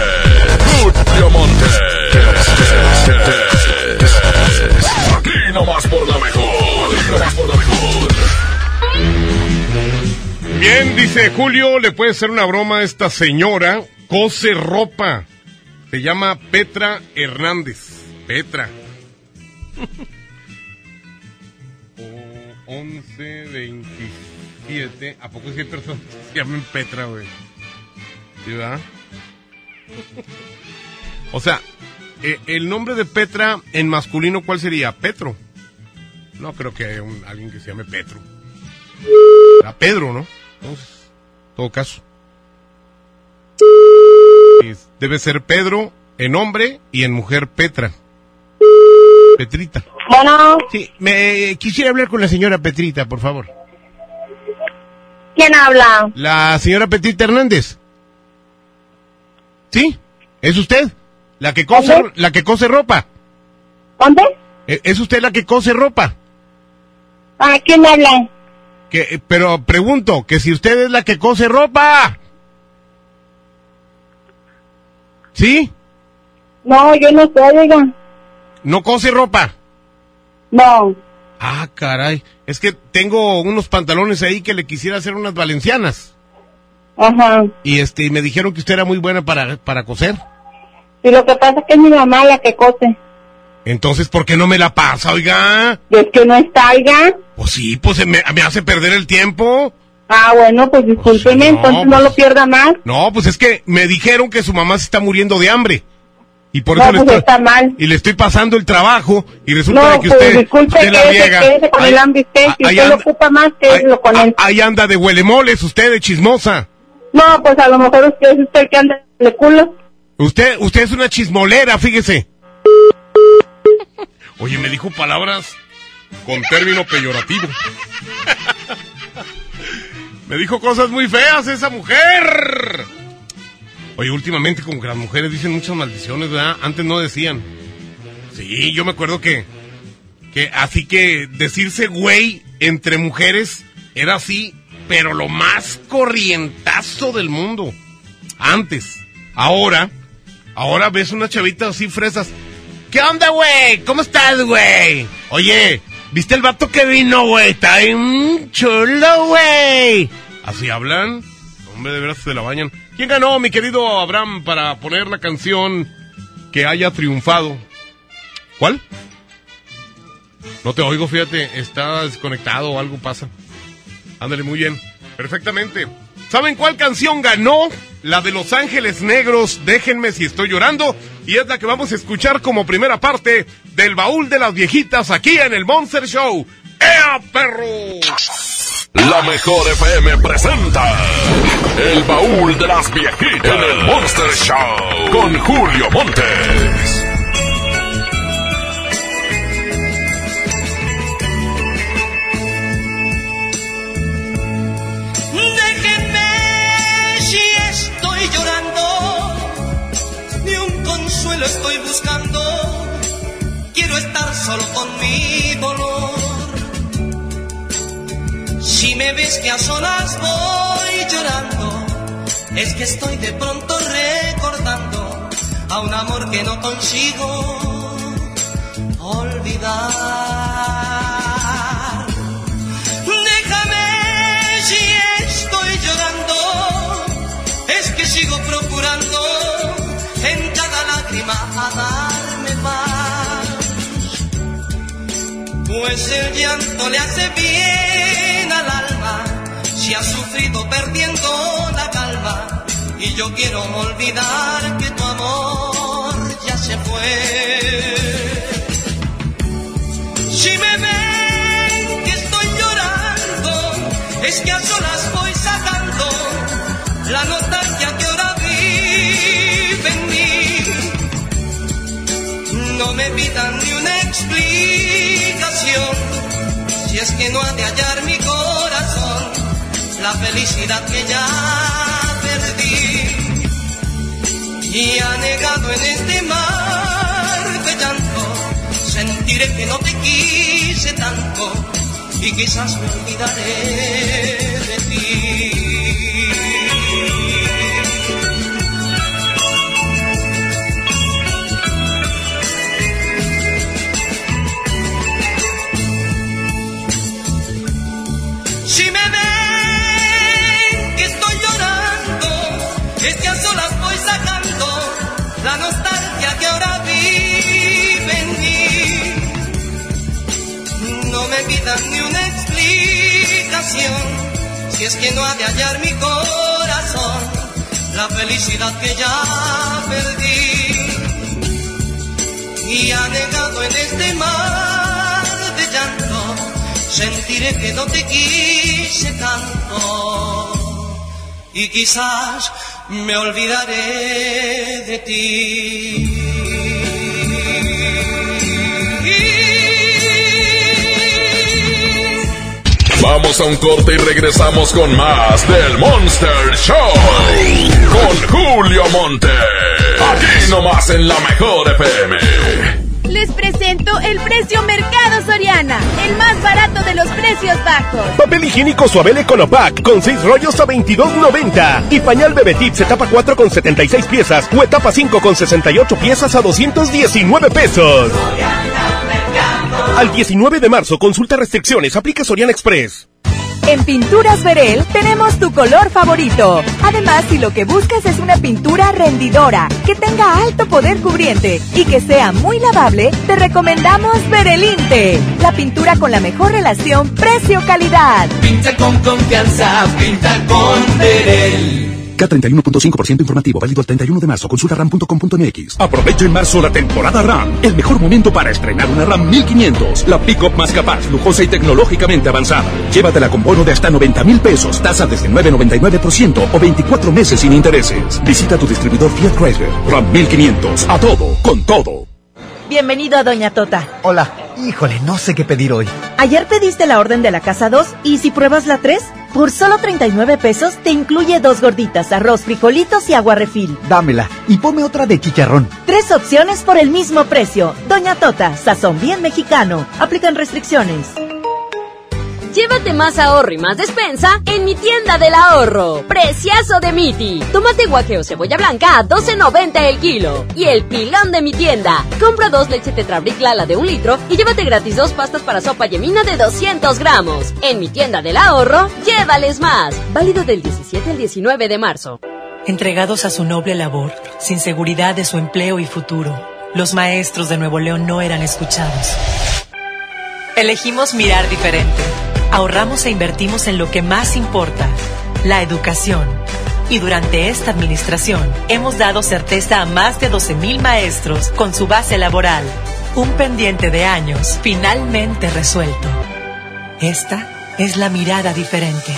Julio Monte. Aquí nomás por la mejor. Aquí nomás por la mejor. Bien, dice Julio, le puede hacer una broma a esta señora. Cose ropa. Se llama Petra Hernández. Petra. *laughs* 11, 27. ¿A poco sí hay personas que se llaman Petra, güey? ¿Sí, verdad? O sea, eh, el nombre de Petra en masculino, ¿cuál sería? Petro. No creo que haya un- alguien que se llame Petro. A Pedro, ¿no? Entonces, en todo caso. Debe ser Pedro en hombre y en mujer Petra. Petrita. Bueno, Sí, me quisiera hablar con la señora Petrita, por favor. ¿Quién habla? La señora Petrita Hernández. ¿Sí? ¿Es usted? La que cose, ¿Dónde? la que cose ropa. ¿Dónde? ¿E- ¿Es usted la que cose ropa? ¿A quién habla? Que, eh, pero pregunto, que si usted es la que cose ropa. ¿Sí? No, yo no sé, diga. ¿No cose ropa? No. Ah, caray. Es que tengo unos pantalones ahí que le quisiera hacer unas valencianas. Ajá. Y este, me dijeron que usted era muy buena para, para coser. Y lo que pasa es que es mi mamá la que cose. Entonces, ¿por qué no me la pasa, oiga? ¿Es que no está, oiga? Pues sí, pues me, me hace perder el tiempo. Ah, bueno, pues discúlpeme, no, entonces no pues- lo pierda más. No, pues es que me dijeron que su mamá se está muriendo de hambre. Y por No, eso le pues estoy, mal. y le estoy pasando el trabajo y resulta No, que pues usted, disculpe, usted la riega. con Ahí- el. Si ahí usted lo ocupa más, quédeselo con él. Ahí anda de huelemoles usted, de chismosa. No, pues a lo mejor usted es usted que anda de culo. Usted, usted es una chismolera, fíjese. Oye, me dijo palabras con término peyorativo. *laughs* me dijo cosas muy feas esa mujer. Oye, últimamente como que las mujeres dicen muchas maldiciones, ¿verdad? Antes no decían. Sí, yo me acuerdo que, que así que decirse güey entre mujeres era así, pero lo más corrientazo del mundo. Antes. Ahora, ahora ves una chavita así fresas. ¿Qué onda, güey? ¿Cómo estás, güey? Oye, ¿viste el vato que vino, güey? Está bien chulo, güey. ¿Así hablan? Hombre, de veras se la bañan. ¿Quién ganó, mi querido Abraham, para poner la canción que haya triunfado? ¿Cuál? No te oigo, fíjate. Está desconectado o algo pasa. Ándale, muy bien. Perfectamente. ¿Saben cuál canción ganó? La de Los Ángeles Negros, Déjenme si estoy llorando. Y es la que vamos a escuchar como primera parte del baúl de las viejitas aquí en el Monster Show. ¡Ea, perro! La mejor FM presenta El baúl de las viejitas en el Monster Show con Julio Montes. Déjenme si estoy llorando, ni un consuelo estoy buscando. Quiero estar solo con mi dolor. Si me ves que a solas voy llorando, es que estoy de pronto recordando a un amor que no consigo olvidar. Pues el llanto le hace bien al alma, si ha sufrido perdiendo la calma. Y yo quiero olvidar que tu amor ya se fue. Si me ven que estoy llorando, es que a solas voy sacando la nostalgia No me pidan ni una explicación, si es que no ha de hallar mi corazón la felicidad que ya perdí. Y anegado en este mar de llanto, sentiré que no te quise tanto y quizás me olvidaré de ti. Si es que no ha de hallar mi corazón la felicidad que ya perdí. y anegado en este mar de llanto, sentiré que no te quise tanto y quizás me olvidaré de ti. Vamos a un corte y regresamos con más del Monster Show. Con Julio Monte. Aquí nomás en la mejor FM. Les presento el precio Mercado Soriana, el más barato de los precios bajos. Papel higiénico Suabel Econopack con 6 rollos a 22.90. Y pañal Bebé Tips etapa 4 con 76 piezas o etapa 5 con 68 piezas a 219 pesos. Al 19 de marzo, consulta restricciones, aplica Soriana Express. En Pinturas Verel tenemos tu color favorito. Además, si lo que buscas es una pintura rendidora, que tenga alto poder cubriente y que sea muy lavable, te recomendamos Verelinte, la pintura con la mejor relación precio-calidad. Pinta con confianza, pinta con Verel. K31.5% informativo, válido el 31 de marzo. Consulta ram.com.mx. Aprovecha en marzo la temporada RAM. El mejor momento para estrenar una RAM 1500. La pick-up más capaz, lujosa y tecnológicamente avanzada. Llévatela con bono de hasta 90 mil pesos, tasa desde 9,99% o 24 meses sin intereses. Visita tu distribuidor Fiat Chrysler. RAM 1500. A todo, con todo. Bienvenido a Doña Tota. Hola. Híjole, no sé qué pedir hoy. Ayer pediste la orden de la casa 2 y si pruebas la 3, por solo 39 pesos te incluye dos gorditas, arroz, frijolitos y agua refil. Dámela y ponme otra de chicharrón. Tres opciones por el mismo precio. Doña Tota, sazón bien mexicano. Aplican restricciones. Llévate más ahorro y más despensa en mi tienda del ahorro. Preciazo de Miti. Tomate guaje o cebolla blanca a 12.90 el kilo. Y el pilón de mi tienda. Compra dos leche Tetrabric Lala de un litro y llévate gratis dos pastas para sopa yemina de 200 gramos. En mi tienda del ahorro, llévales más. Válido del 17 al 19 de marzo. Entregados a su noble labor, sin seguridad de su empleo y futuro, los maestros de Nuevo León no eran escuchados. Elegimos mirar diferente. Ahorramos e invertimos en lo que más importa, la educación. Y durante esta administración hemos dado certeza a más de 12.000 maestros con su base laboral. Un pendiente de años finalmente resuelto. Esta es la mirada diferente.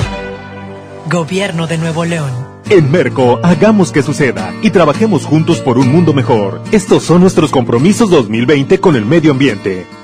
Gobierno de Nuevo León. En Merco, hagamos que suceda y trabajemos juntos por un mundo mejor. Estos son nuestros compromisos 2020 con el medio ambiente.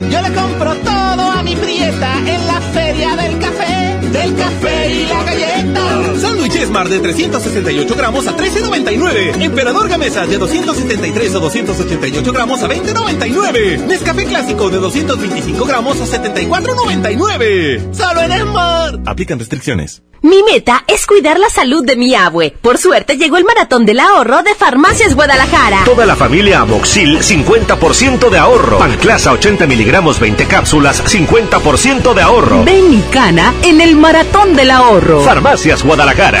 Yo le compro todo a mi prieta en la feria del café, del café y la galleta. Smart de 368 gramos a 13.99. Emperador Gamesa de 273 o 288 gramos a 20.99. Nescafé Clásico de 225 gramos a 74.99. Solo en Smart. Aplican restricciones. Mi meta es cuidar la salud de mi abue. Por suerte llegó el maratón del ahorro de Farmacias Guadalajara. Toda la familia Amoxil, 50% de ahorro. Panclasa 80 miligramos, 20 cápsulas, 50% de ahorro. Ven y cana en el maratón del ahorro. Farmacias Guadalajara.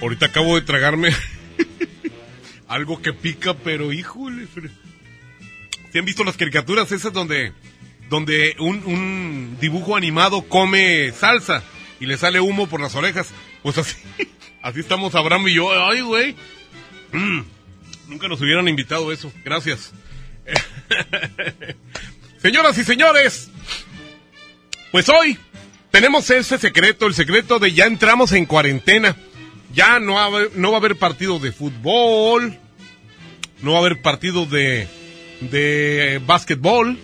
Ahorita acabo de tragarme *laughs* algo que pica, pero híjole. ¿Se han visto las caricaturas esas donde, donde un, un dibujo animado come salsa y le sale humo por las orejas? Pues así, *laughs* así estamos Abraham y yo. Ay, güey. Mm, nunca nos hubieran invitado eso. Gracias. *laughs* Señoras y señores, pues hoy tenemos ese secreto, el secreto de ya entramos en cuarentena. Ya no, va a no va a haber partido de fútbol, no va a haber partido de, de básquetbol,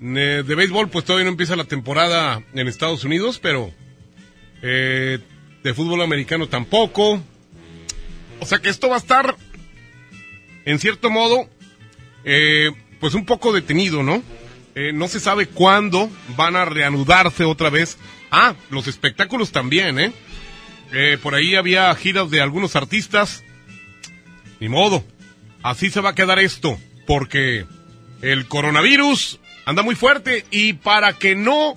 de béisbol, pues todavía no empieza la temporada en Estados Unidos, pero eh, de fútbol americano tampoco. O sea que esto va a estar, en cierto modo, eh, pues un poco detenido, ¿no? Eh, no se sabe cuándo van a reanudarse otra vez. Ah, los espectáculos también, ¿eh? Eh, por ahí había giras de algunos artistas. Ni modo. Así se va a quedar esto. Porque el coronavirus anda muy fuerte y para que no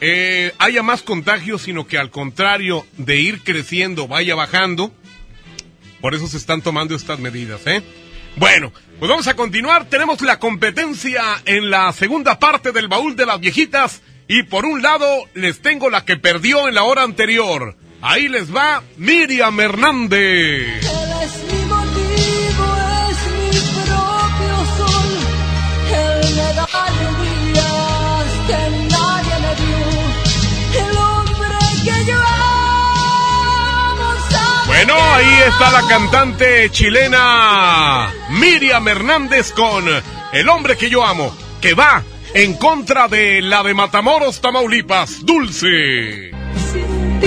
eh, haya más contagios, sino que al contrario de ir creciendo, vaya bajando, por eso se están tomando estas medidas, ¿eh? Bueno, pues vamos a continuar. Tenemos la competencia en la segunda parte del baúl de las viejitas. Y por un lado, les tengo la que perdió en la hora anterior. Ahí les va Miriam Hernández. Bueno, ahí está la cantante chilena Miriam Hernández con El hombre que yo amo, que va en contra de la de Matamoros, Tamaulipas, Dulce. sin ti.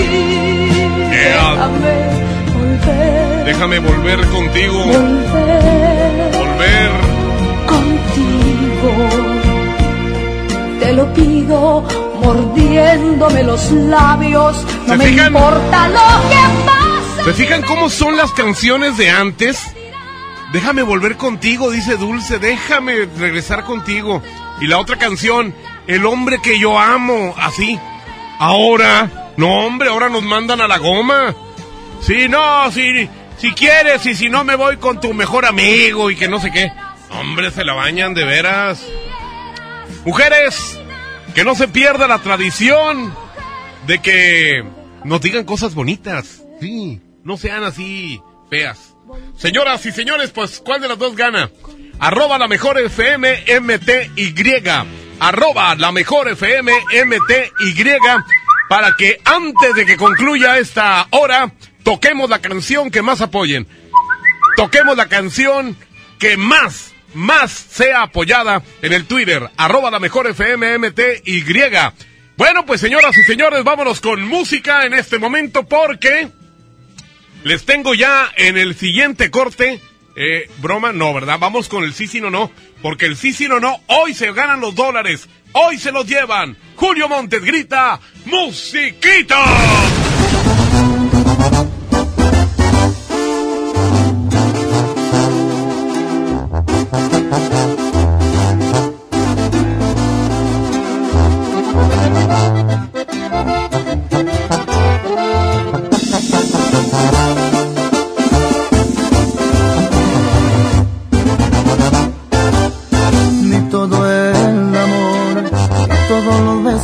Ea. Déjame volver, Déjame volver contigo, volver volver. contigo. Te lo pido mordiéndome los labios. No ¿Se me fijan? importa lo que pase. ¿Se fijan cómo son las canciones de antes? Déjame volver contigo, dice Dulce, déjame regresar contigo. Y la otra canción, El hombre que yo amo, así. Ahora, no hombre, ahora nos mandan a la goma. Sí, no, si, si quieres y si no me voy con tu mejor amigo y que no sé qué. Hombre, se la bañan de veras. Mujeres, que no se pierda la tradición de que nos digan cosas bonitas. Sí, no sean así feas. Señoras y señores, pues, ¿cuál de las dos gana? Arroba la mejor FM MTY. Arroba la mejor FM MTY. Para que antes de que concluya esta hora, toquemos la canción que más apoyen. Toquemos la canción que más, más sea apoyada en el Twitter. Arroba la mejor FM MTY. Bueno, pues señoras y señores, vámonos con música en este momento porque les tengo ya en el siguiente corte. Eh, broma, no, ¿verdad? Vamos con el sí, sí, no, no. Porque el sí, sí, no, no. Hoy se ganan los dólares. Hoy se los llevan. Julio Montes grita: ¡Musiquita!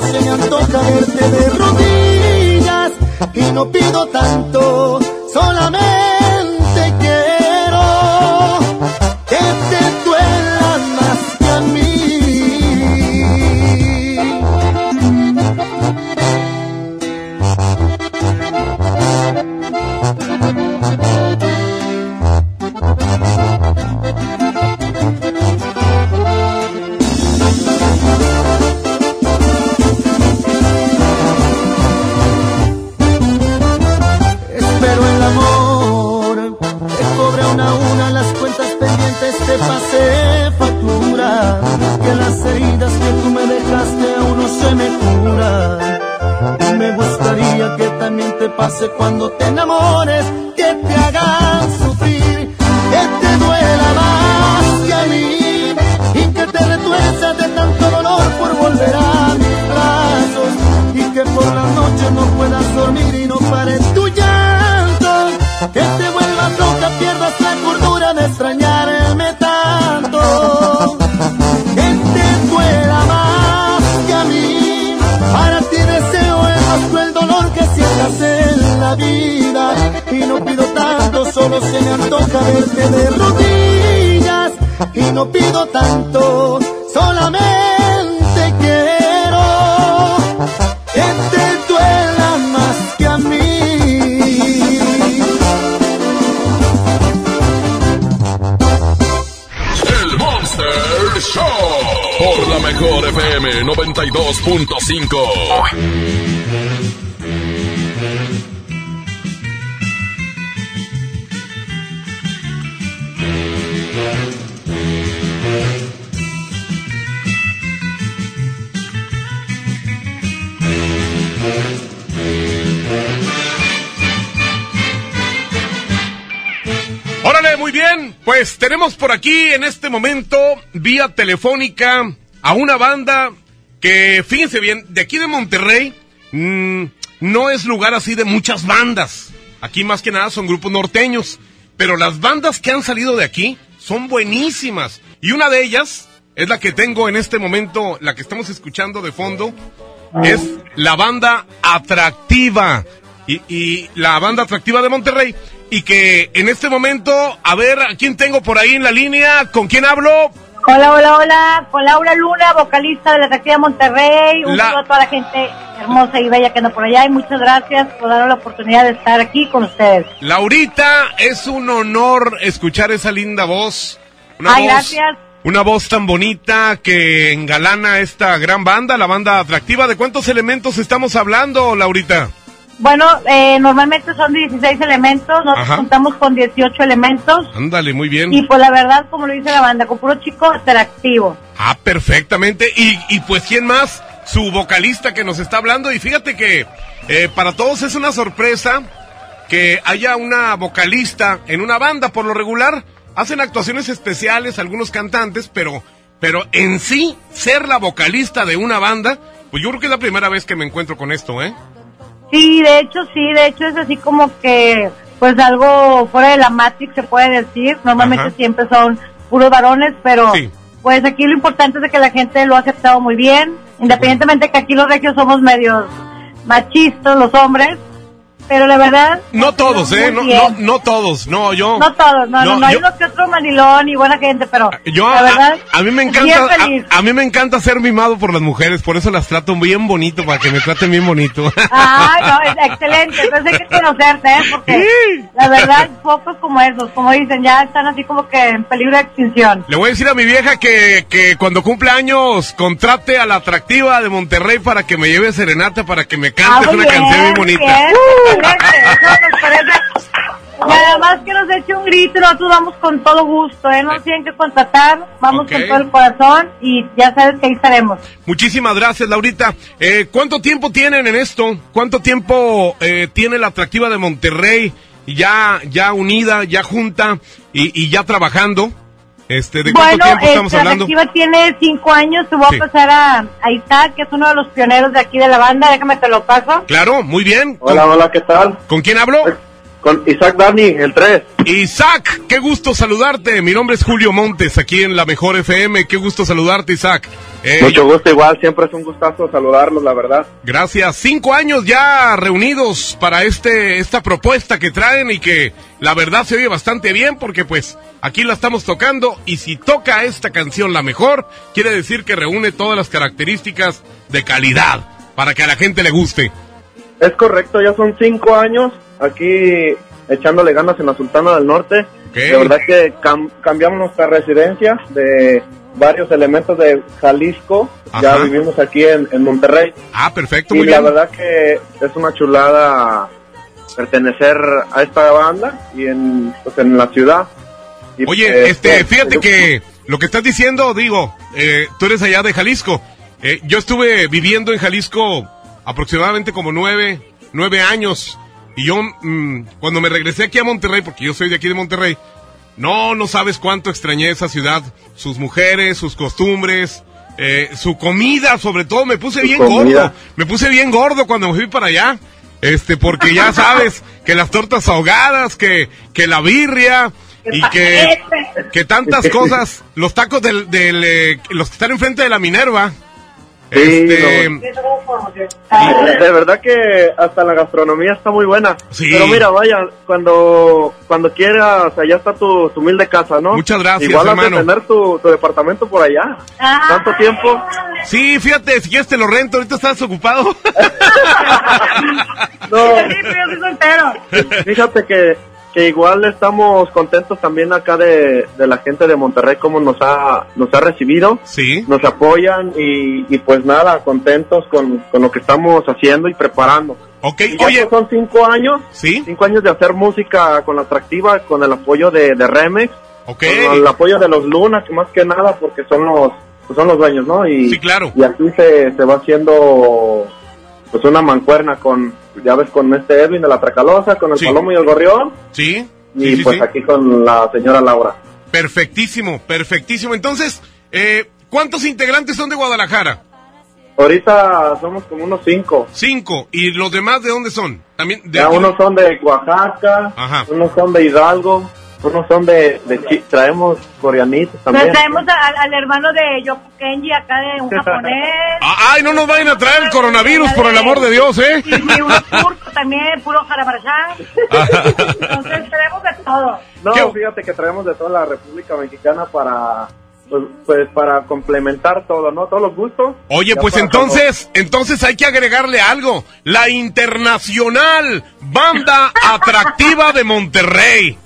se me antoja verte de rodillas, y no pido tanto, solamente aquí en este momento, vía telefónica, a una banda que, fíjense bien, de aquí de Monterrey, mm, no es lugar así de muchas bandas. Aquí más que nada son grupos norteños. Pero las bandas que han salido de aquí son buenísimas. Y una de ellas es la que tengo en este momento, la que estamos escuchando de fondo, es la banda atractiva. Y, y la banda atractiva de Monterrey. Y que en este momento, a ver, ¿a quién tengo por ahí en la línea? ¿Con quién hablo? Hola, hola, hola, con Laura Luna, vocalista de la Atractiva Monterrey. Un La- saludo a toda la gente hermosa y bella que anda por allá y muchas gracias por darnos la oportunidad de estar aquí con ustedes. Laurita, es un honor escuchar esa linda voz. Una Ay, voz, gracias. Una voz tan bonita que engalana esta gran banda, la banda atractiva. ¿De cuántos elementos estamos hablando, Laurita? Bueno, eh, normalmente son 16 elementos, nosotros Ajá. contamos con 18 elementos Ándale, muy bien. y pues la verdad, como lo dice la banda, con puro chico atractivo. Ah, perfectamente. Y, y pues, ¿quién más? Su vocalista que nos está hablando. Y fíjate que eh, para todos es una sorpresa que haya una vocalista en una banda. Por lo regular, hacen actuaciones especiales algunos cantantes, pero, pero en sí, ser la vocalista de una banda, pues yo creo que es la primera vez que me encuentro con esto, ¿eh? Sí, de hecho, sí, de hecho es así como que, pues algo fuera de la Matrix se puede decir. Normalmente Ajá. siempre son puros varones, pero Sí. pues aquí lo importante es de que la gente lo ha aceptado muy bien, independientemente que aquí los regios somos medios machistas, los hombres, pero la verdad... No todos, ¿eh? No, no, no todos, no, yo. No todos, no, no, No, hay yo- uno que otro manilón y buena gente, pero Yo, la a, verdad, a mí me encanta, a, a mí me encanta ser mimado por las mujeres, por eso las trato bien bonito, para que me traten bien bonito. Ay, no, es excelente. Entonces hay que *laughs* conocerte, ¿eh? Porque la verdad, pocos como esos, como dicen, ya están así como que en peligro de extinción. Le voy a decir a mi vieja que, que cuando cumpla años contrate a la atractiva de Monterrey para que me lleve serenata, para que me cantes Ah, una bien, canción bien muy bonita. bien, excelente, nos parece. Y además que nos eche un grito nosotros vamos con todo gusto, ¿eh? No nos tienen que contratar, vamos Ok. con todo el corazón y ya sabes que ahí estaremos. Muchísimas gracias, Laurita. Eh, ¿Cuánto tiempo tienen en esto? ¿Cuánto tiempo eh, tiene la atractiva de Monterrey ya, ya unida, ya junta y, y ya trabajando? Este, ¿De cuánto Bueno, tiempo estamos esta hablando? Activa tiene cinco años. Te voy Sí. a pasar a, a Isaac, que es uno de los pioneros de aquí de la banda. Déjame te lo paso. Claro, muy bien. Hola, hola, ¿qué tal? ¿Con quién hablo? Con Isaac Dani, el 3. Isaac, qué gusto saludarte. Mi nombre es Julio Montes, aquí en la Mejor FM. Qué gusto saludarte, Isaac. Eh, Mucho gusto, igual, siempre es un gustazo saludarlos, la verdad. Gracias. Cinco años ya reunidos para este esta propuesta que traen y que la verdad se oye bastante bien porque pues aquí la estamos tocando y si toca esta canción la mejor, quiere decir que reúne todas las características de calidad para que a la gente le guste. Es correcto, ya son cinco años aquí echándole ganas en la Sultana del Norte. De verdad que cam- cambiamos nuestra residencia de varios elementos de Jalisco. Ya vivimos aquí en, en Monterrey. Ah, perfecto, y muy la bien. verdad que es una chulada pertenecer a esta banda y en, pues, en la ciudad. Y, Oye, eh, este, pues, fíjate que lo que estás diciendo, digo, eh, tú eres allá de Jalisco. Eh, yo estuve viviendo en Jalisco aproximadamente como nueve, nueve años. Y yo, mm, cuando me regresé aquí a Monterrey, porque yo soy de aquí de Monterrey, no, no sabes cuánto extrañé esa ciudad. Sus mujeres, sus costumbres, eh, su comida, sobre todo, me puse bien comida. gordo. Me puse bien gordo cuando me fui para allá. Este, porque ya sabes *laughs* que las tortas ahogadas, que, que la birria y que, que tantas cosas, los tacos del, del eh, los que están enfrente de la Minerva. Sí, este, no. De verdad que hasta la gastronomía está muy buena. Sí. Pero mira, vaya, cuando cuando quieras, allá está tu, tu humilde casa, ¿no? Muchas gracias, Igual hermano. tener tu, tu departamento por allá. ¿Tanto tiempo? Sí, fíjate, si quieres te lo rento, ahorita estás ocupado. *laughs* No. Sí, pero yo soy soltero. Fíjate que, que igual estamos contentos también acá de, de la gente de Monterrey, como nos ha, nos ha recibido. Sí. Nos apoyan y, y pues nada, contentos con, con lo que estamos haciendo y preparando. Ok, Y oye. son cinco años. Sí. Cinco años de hacer música con la atractiva, con el apoyo de, de Remex. Ok. Con el apoyo de los Luna, que más que nada porque son los, pues son los dueños, ¿no? Y, Sí, claro. Y aquí se, se va haciendo pues una mancuerna con, ya ves, con este Edwin de la Tracalosa, con el Sí. Palomo y el Gorrión. Sí. Y sí, pues aquí con la señora Laura. Perfectísimo, perfectísimo. Entonces, eh, ¿cuántos integrantes son de Guadalajara? Ahorita somos como unos cinco. Cinco. ¿Y los demás de dónde son? También de Ya unos son de Oaxaca, Ajá. unos son de Hidalgo, unos son de, de Chi- traemos coreanitos Nos también. traemos al, al hermano de Yoko Kenji acá de un japonés. *laughs* Ah, Ay, no nos vayan a traer el coronavirus, por el amor de Dios, ¿eh? Y, y uno turco también, puro jarabarajá. *laughs* Entonces tenemos de todo. No, fíjate que traemos de toda la República Mexicana para pues, pues para complementar todo, ¿no? Todos los gustos. Oye, pues entonces, entonces hay que agregarle algo. La internacional banda *laughs* atractiva de Monterrey.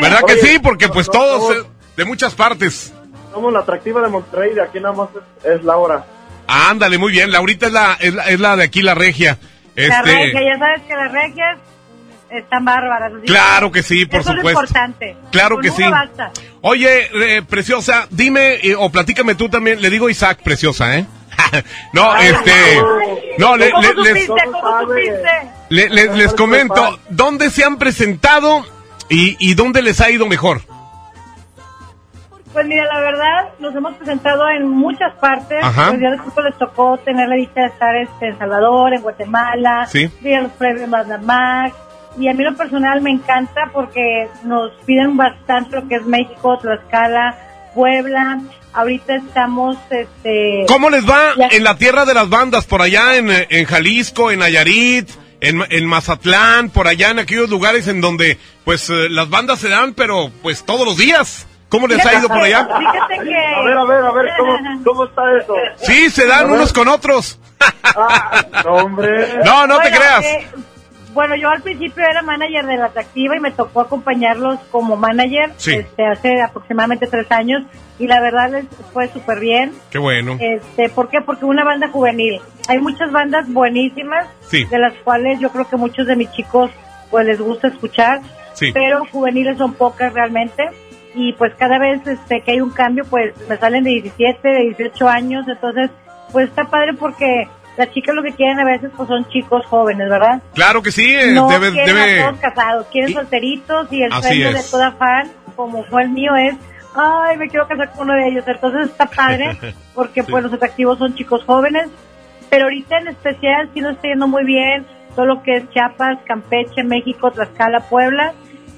¿Verdad que sí? Porque pues no, todos de muchas partes. Somos la atractiva de Monterrey, de aquí nada más es, es Laura. Ándale, muy bien. Laurita es la, es la, es la de aquí, la regia. La Este, regia, ya sabes que las regias están bárbaras. Claro que sí, por eso Es supuesto. lo importante. Claro Con que sí. basta. Oye, eh, preciosa, dime eh, o platícame tú también. Le digo Isaac, preciosa, ¿eh? *laughs* no, este, no, le- ¿Cómo le- les, supiste? ¿Cómo supiste? le- le- les comento, ¿dónde se han presentado y, y dónde les ha ido mejor? Pues mira, la verdad, nos hemos presentado en muchas partes. Ajá. Pues ya de les tocó tener la dicha de estar este, en Salvador, en Guatemala, Sí. los premios Max. Y a mí lo personal me encanta porque nos piden bastante lo que es México, Tlaxcala, Puebla. Ahorita estamos, este... ¿Cómo les va Ya- en la tierra de las bandas, por allá en, en Jalisco, en Nayarit, en, en Mazatlán, por allá en aquellos lugares en donde pues eh, las bandas se dan, pero pues todos los días? ¿Cómo les ha ido por allá? Fíjate que... A ver, a ver, a ver, ¿cómo, cómo está eso? Sí, se dan unos con otros. No, hombre. No, no te creas. eh, bueno, yo al principio era manager de la atractiva y me tocó acompañarlos como manager Sí. este, hace aproximadamente tres años y la verdad les fue súper bien. Qué bueno. Este, ¿Por qué? Porque una banda juvenil. Hay muchas bandas buenísimas Sí. de las cuales yo creo que muchos de mis chicos pues les gusta escuchar, Sí. pero juveniles son pocas realmente y pues cada vez este que hay un cambio pues me salen de 17, de 18 años, entonces pues está padre porque las chicas lo que quieren a veces pues son chicos jóvenes, ¿verdad? Claro que sí, eh, no debe, quieren debe- a todos casados, quieren solteritos y el Así sueño es. de toda fan, como fue el mío, es ay, me quiero casar con uno de ellos. Entonces está padre, *laughs* porque pues los atractivos son chicos jóvenes, pero ahorita en especial sí nos está yendo muy bien todo lo que es Chiapas, Campeche, México, Tlaxcala, Puebla.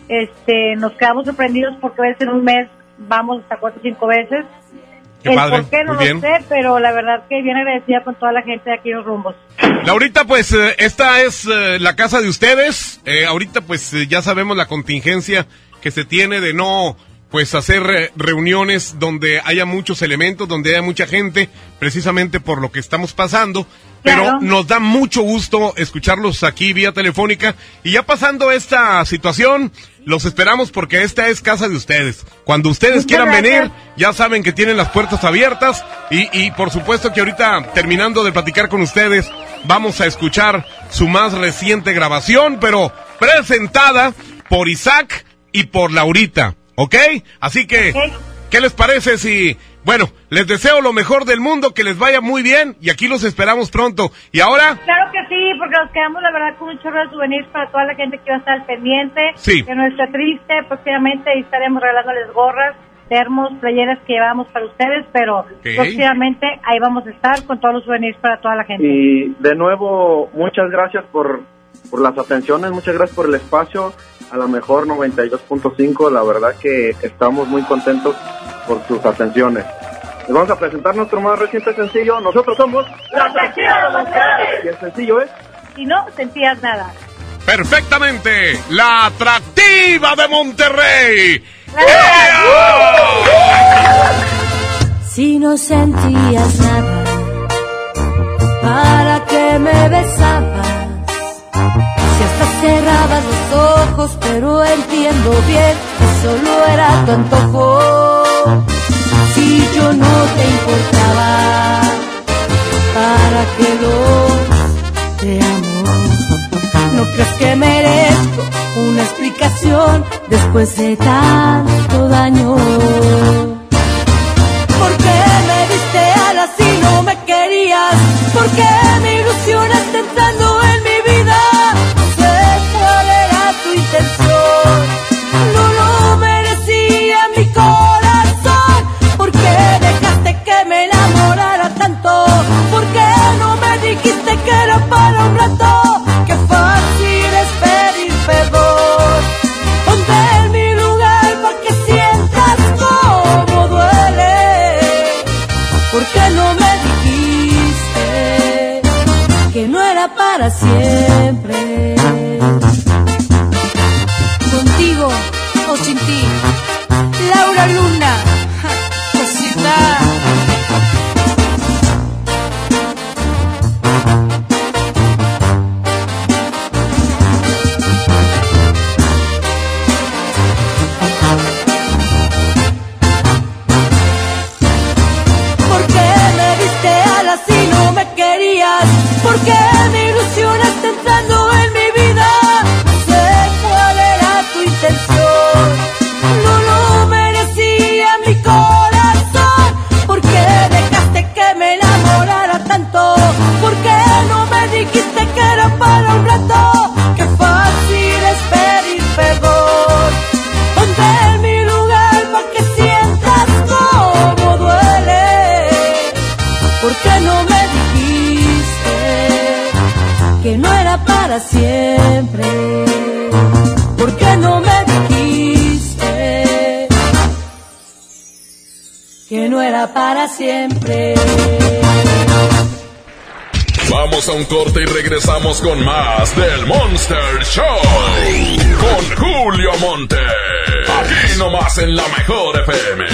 Este, nos quedamos sorprendidos porque a veces en un mes vamos hasta cuatro o cinco veces. Qué el padre, por qué no muy lo sé, pero la verdad que bien agradecida con toda la gente de aquí en los rumbos. Laurita, pues eh, esta es eh, la casa de ustedes. Eh, ahorita pues eh, ya sabemos la contingencia que se tiene de no pues hacer reuniones donde haya muchos elementos, donde haya mucha gente, precisamente por lo que estamos pasando. Pero Claro. nos da mucho gusto escucharlos aquí vía telefónica. Y ya pasando esta situación, los esperamos porque esta es casa de ustedes. Cuando ustedes Muchas quieran gracias. venir, ya saben que tienen las puertas abiertas y, y por supuesto que ahorita terminando de platicar con ustedes vamos a escuchar su más reciente grabación, pero presentada por Isaac y por Laurita, ¿ok? Así que, ¿qué les parece si, bueno, les deseo lo mejor del mundo, que les vaya muy bien y aquí los esperamos pronto. Y ahora, Claro que sí, porque nos quedamos la verdad con un chorro de souvenirs para toda la gente que va a estar al pendiente. Sí. Que no esté triste, próximamente ahí estaremos regalándoles gorras, termos, playeras que llevamos para ustedes, pero próximamente ahí vamos a estar con todos los souvenirs para toda la gente. Y de nuevo, muchas gracias por, por las atenciones, muchas gracias por el espacio. A lo mejor 92.5, la verdad que estamos muy contentos por sus atenciones. Les vamos a presentar nuestro más reciente sencillo. Nosotros somos ¡Los Monterrey! Y el sencillo es Si no sentías nada. perfectamente, la atractiva de Monterrey. Si no sentías nada, ¿para qué me besabas? Si hasta cerrabas los ojos, pero entiendo bien que solo era tu antojo. Si yo no te importaba, ¿para qué lo te amo? No crees que merezco una explicación después de tanto daño. ¿Por qué me diste alas si no me querías? ¿Por qué mi ilusión está siempre? Vamos a un corte y regresamos con más del Monster Show. Con Julio Monte. Aquí nomás en la mejor FM.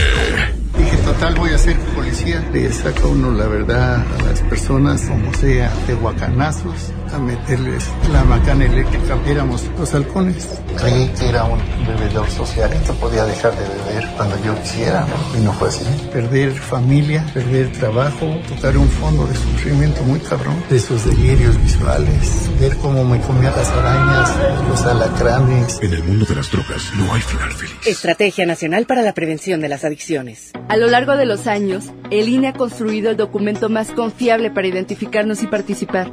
Dije, total, voy a ser policía. Le saca uno la verdad a las personas, como sea, de guacanazos, meterles la macana eléctrica. Éramos los halcones. Creí que era un bebedor social, que podía dejar de beber cuando yo quisiera, y no fue así. Perder familia, perder trabajo, tocar un fondo de sufrimiento muy cabrón, de esos delirios visuales, ver cómo me comía las arañas, los alacranes. En el mundo de las drogas no hay final feliz. Estrategia Nacional para la Prevención de las Adicciones. A lo largo de los años, el INE ha construido el documento más confiable para identificarnos y participar.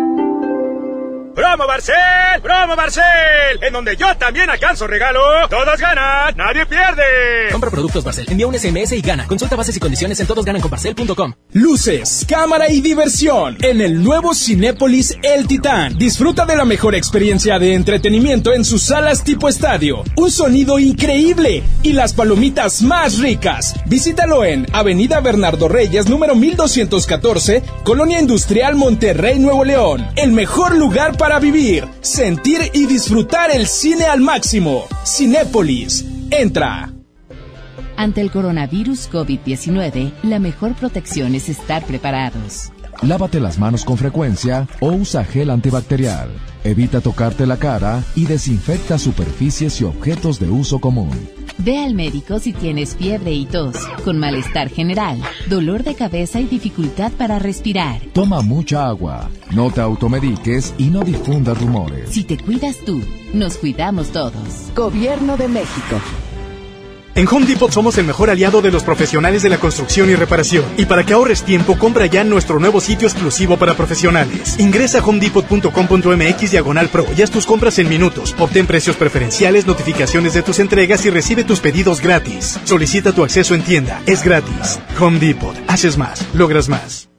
¡Promo Barcel! ¡Promo Barcel! En donde yo también alcanzo regalo. Todos ganan, nadie pierde. Compra productos Barcel, envía un SMS y gana. Consulta bases y condiciones en todosgananconbarcel.com. Luces, cámara y diversión en el nuevo Cinépolis El Titán. Disfruta de la mejor experiencia de entretenimiento en sus salas tipo estadio. Un sonido increíble y las palomitas más ricas. Visítalo en Avenida Bernardo Reyes, número 1214, Colonia Industrial Monterrey, Nuevo León. El mejor lugar para vivir, sentir y disfrutar el cine al máximo. Cinépolis, entra. Ante el coronavirus COVID-19, la mejor protección es estar preparados. Lávate las manos con frecuencia o usa gel antibacterial. Evita tocarte la cara y desinfecta superficies y objetos de uso común. Ve al médico si tienes fiebre y tos, con malestar general, dolor de cabeza y dificultad para respirar. Toma mucha agua, no te automediques y no difundas rumores. Si te cuidas tú, nos cuidamos todos. Gobierno de México. En Home Depot somos el mejor aliado de los profesionales de la construcción y reparación. Y para que ahorres tiempo, compra ya nuestro nuevo sitio exclusivo para profesionales. Ingresa a homedepot.com.mx diagonal pro y haz tus compras en minutos. Obtén precios preferenciales, notificaciones de tus entregas y recibe tus pedidos gratis. Solicita tu acceso en tienda. Es gratis. Home Depot. Haces más. Logras más.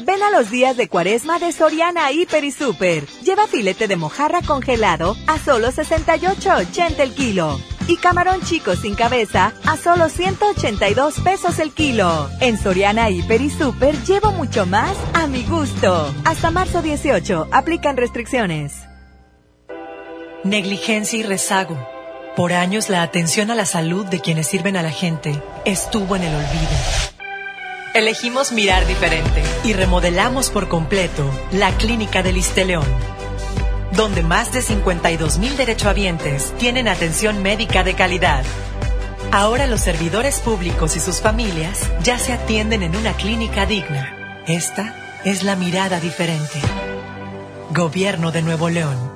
Ven a los días de cuaresma de Soriana Hiper y Super. Lleva filete de mojarra congelado a solo 68.80 el kilo. Y camarón chico sin cabeza a solo 182 pesos el kilo. En Soriana Hiper y Super llevo mucho más a mi gusto. Hasta marzo 18. Aplican restricciones. Negligencia y rezago. Por años la atención a la salud de quienes sirven a la gente estuvo en el olvido. Elegimos mirar diferente y remodelamos por completo la clínica del León, donde más de 52 mil derechohabientes tienen atención médica de calidad. Ahora los servidores públicos y sus familias ya se atienden en una clínica digna. Esta es la mirada diferente. Gobierno de Nuevo León.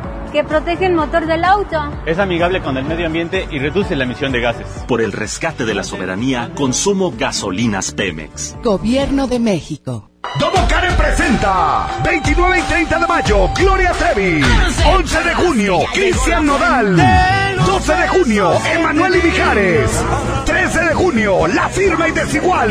que protege el motor del auto. Es amigable con el medio ambiente y reduce la emisión de gases. Por el rescate de la soberanía, consumo gasolinas Pemex. Gobierno de México. Domo Karen presenta 29 y 30 de mayo Gloria Trevi 11 de junio Cristian Nodal 12 de junio Emanuel y Mijares 13 de junio La Firma y Desigual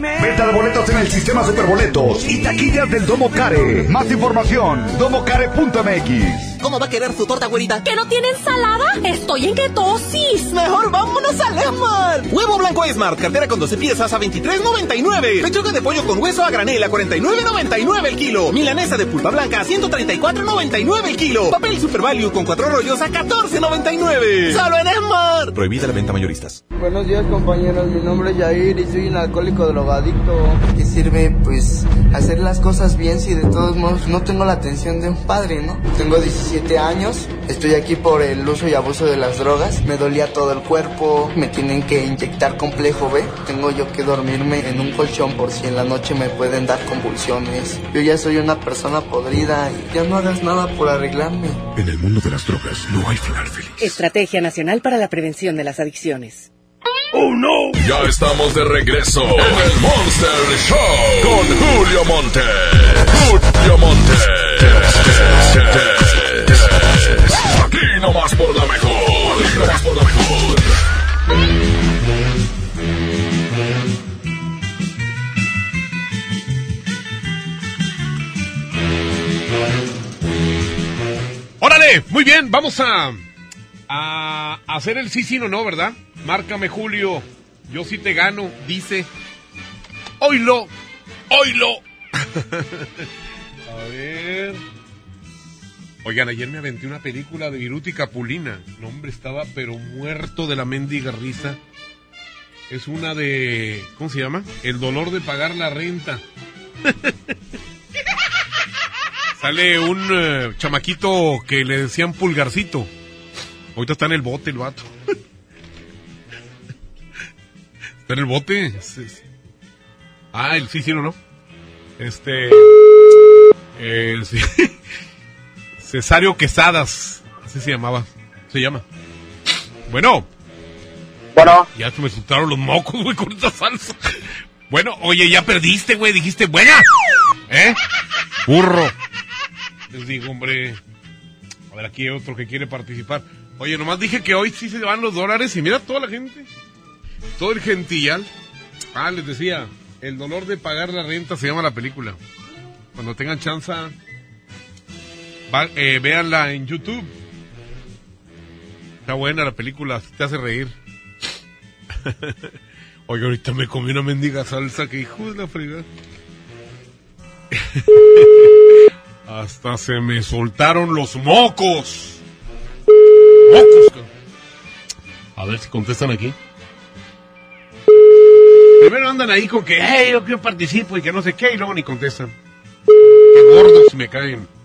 Venta de boletos en el sistema Superboletos y taquillas del Domo Care. Más información, domocare.mx. ¿Cómo va a querer su torta, güerita? ¿Que no tiene ensalada? Estoy en ketosis. Mejor vámonos al Esmar. Huevo blanco Smart, cartera con 12 piezas a 23.99. Pechuga de pollo con hueso a granel a 49.99 el kilo. Milanesa de pulpa blanca a 134.99 el kilo. Papel Super Value con cuatro rollos a 14.99. Solo en Esmar. Prohibida la venta mayoristas. Buenos días, compañeros. Mi nombre es Jair y soy un alcohólico drogadicto. ¿Qué sirve, pues, hacer las cosas bien si de todos modos no tengo la atención de un padre, no? Tengo 17 años, estoy aquí por el uso y abuso de las drogas. Me dolía todo el cuerpo, me tienen que inyectar complejo B. Tengo yo que dormirme en un colchón por si en la noche me pueden dar convulsiones. Yo ya soy una persona podrida y ya no hagas nada por arreglarme. En el mundo de las drogas no hay final feliz. Estrategia Nacional para la Prevención de las Adicciones. ¡Oh, no! Ya estamos de regreso en el Monster Show con Julio Monte. Julio Monte. Aquí nomás por la mejor. Aquí nomás por la mejor. Órale, muy bien, vamos a, a hacer el sí, sí, no, no, ¿verdad? Márcame Julio, yo sí te gano, dice. Oilo, oilo. *laughs* a ver. Oigan, ayer me aventé una película de Viruti Capulina. No, hombre, estaba pero muerto de la mendiga risa. Es una de. ¿Cómo se llama? El dolor de pagar la renta. *laughs* Sale un eh, chamaquito que le decían pulgarcito. Ahorita está en el bote el vato. *laughs* está en el bote. Ah, el sí, sí, no, no. Este. Eh, sí. *laughs* Cesario Quesadas. Así se llamaba. Se llama. Bueno. Bueno. Ya se me soltaron los mocos, güey, con esa salsa. Bueno, oye, ya perdiste, güey. Dijiste, buena. ¿Eh? Burro. Les digo, hombre. A ver, aquí hay otro que quiere participar. Oye, nomás dije que hoy sí se van los dólares y mira toda la gente. Todo el gentillal. Ah, les decía, el dolor de pagar la renta se llama la película. Cuando tengan chance, va, eh, véanla en YouTube. Está buena la película, te hace reír. *laughs* Oye, ahorita me comí una mendiga salsa que hijo de la fregada. *laughs* Hasta se me soltaron los mocos. A ver si contestan aquí. Primero andan ahí con que, hey, yo quiero participo y que no sé qué, y luego ni contestan. Qué gordos me caen.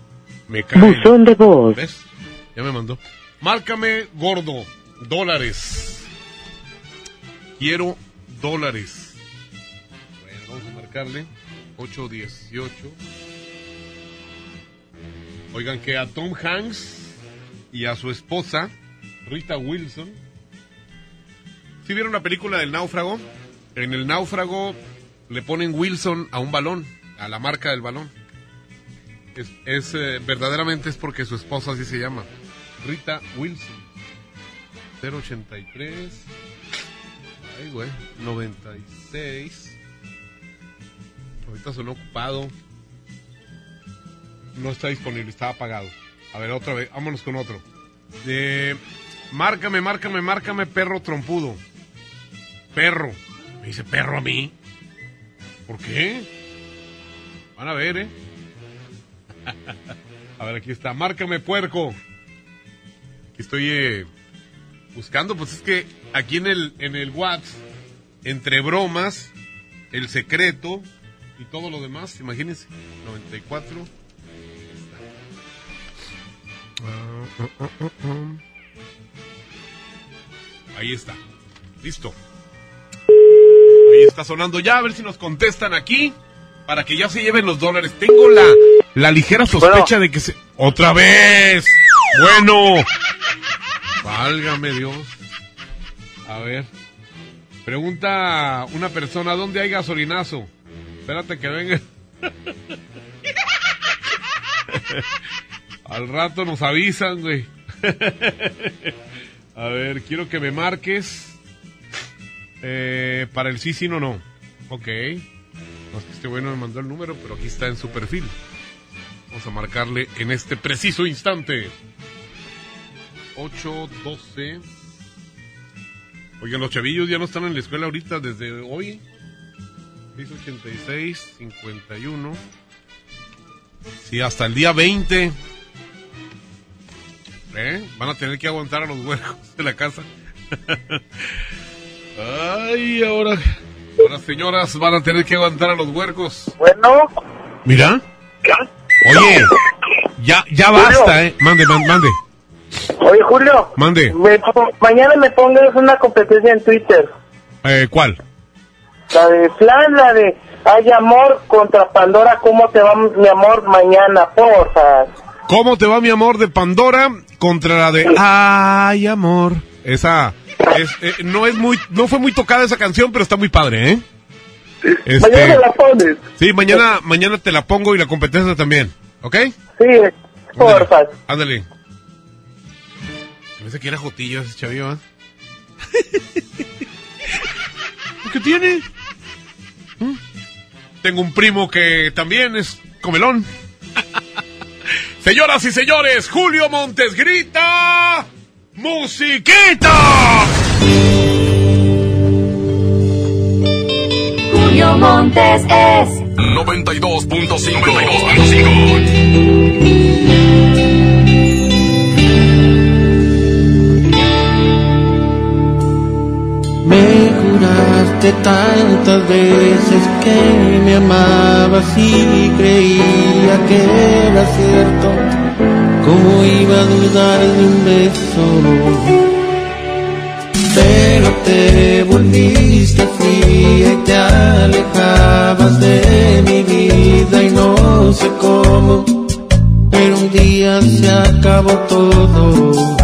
Me caen. Buzón de voz. ¿Ves? Ya me mandó. Márcame gordo. Dólares. Quiero dólares. Bueno, vamos a marcarle. 818. Oigan que a Tom Hanks y a su esposa, Rita Wilson, ¿sí vieron la película del náufrago? En el náufrago le ponen Wilson a un balón, a la marca del balón. Es, es, eh, verdaderamente es porque su esposa así se llama. Rita Wilson. 083. Ay, güey. 96. Ahorita sonó ocupado. No está disponible, estaba apagado. A ver, otra vez. Vámonos con otro. Eh, márcame, márcame, márcame, perro trompudo. Perro. Me dice perro a mí. ¿Por qué? Van a ver, ¿eh? *laughs* a ver, aquí está. Márcame, puerco. Aquí estoy eh, buscando, pues es que aquí en el, en el WhatsApp, entre bromas, el secreto y todo lo demás, imagínense. 94. Ah, ah, ah, ah, ah. Ahí está. Listo. Ahí está sonando ya, a ver si nos contestan aquí. Para que ya se lleven los dólares. Tengo la, la ligera sospecha de que se... ¡Otra vez! Bueno. Válgame Dios. A ver. Pregunta una persona, ¿dónde hay gasolinazo? Espérate que venga. *laughs* Al rato nos avisan, güey. *laughs* A ver, quiero que me marques. Eh, para el sí, sí, no, no. Ok. No este bueno me mandó el número, pero aquí está en su perfil. Vamos a marcarle en este preciso instante. 812. Oigan, los chavillos ya no están en la escuela ahorita desde hoy. 686, 51. Sí, hasta el día 20. ¿Eh? Van a tener que aguantar a los huercos de la casa. *laughs* Ay, ahora. Ahora, señoras, van a tener que aguantar a los huercos. Bueno. Mira. Oye, ya, ya basta, ¿eh? Mande, man- mande. Oye, Julio. Mande. me mañana me pongas una competencia en Twitter. Eh, ¿Cuál? La de Flan, la de Hay Amor contra Pandora. ¿Cómo te va mi amor mañana? Porfa. ¿Cómo te va mi amor de Pandora contra la de Ay, amor? Esa es, eh, no es muy, no fue muy tocada esa canción, pero está muy padre, ¿eh? Este, Mañana la pones. Sí, mañana, mañana te la pongo y la competencia también, ¿ok? Sí, porfa. Ándale. Parece que era Jotillo ese chavillo, ¿eh? *laughs* ¿Qué tiene? ¿Mm? Tengo un primo que también es comelón. *laughs* Señoras y señores, Julio Montes grita. ¡Musiquita! Julio Montes es 92.5. Me juraste tantas veces que me amabas y creía que era cierto. ¿Cómo iba a dudar de un beso? Pero te volviste fría y te alejabas de mi vida y no sé cómo. Pero un día se acabó todo.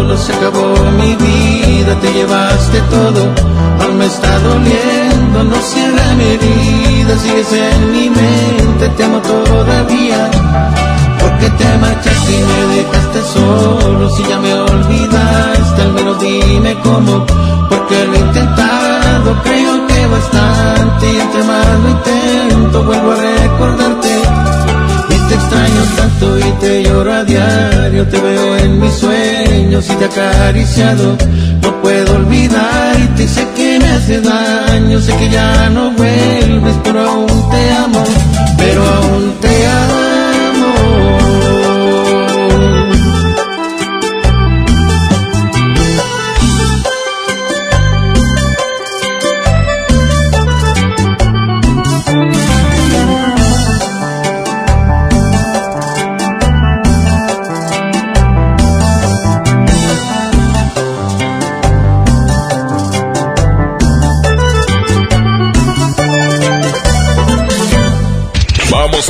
Solo, se acabó mi vida, te llevaste todo, aún me está doliendo, no cierra mi herida, sigues en mi mente, te amo todavía. Porque te marchaste y me dejaste solo, si ya me olvidaste, al menos dime cómo, porque lo he intentado, creo que bastante, y entre más lo intento, vuelvo a recordarte. Y te extraño tanto y te lloro a diario, te veo en mis sueños y te he acariciado. No puedo olvidarte sé que me hace daño, sé que ya no vuelves, pero aún te amo, pero aún te amo.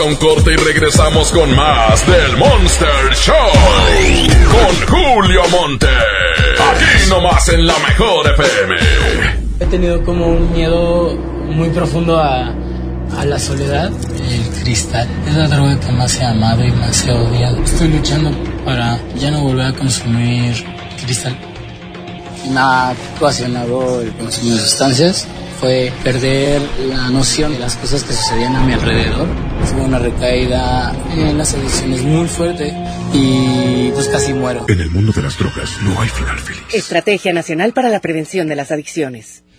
A un corte y regresamos con más del Monster Show. Con Julio Monte. Aquí nomás en la mejor FM. He tenido como un miedo muy profundo a, a la soledad. El cristal es la droga que más he amado y más he odiado. Estoy luchando para ya no volver a consumir cristal. Me ha ocasionado el consumo de sustancias fue perder la noción de las cosas que sucedían a mi alrededor. Tuve una recaída en las adicciones muy fuerte y pues casi muero. En el mundo de las drogas no hay final feliz. Estrategia Nacional para la Prevención de las Adicciones.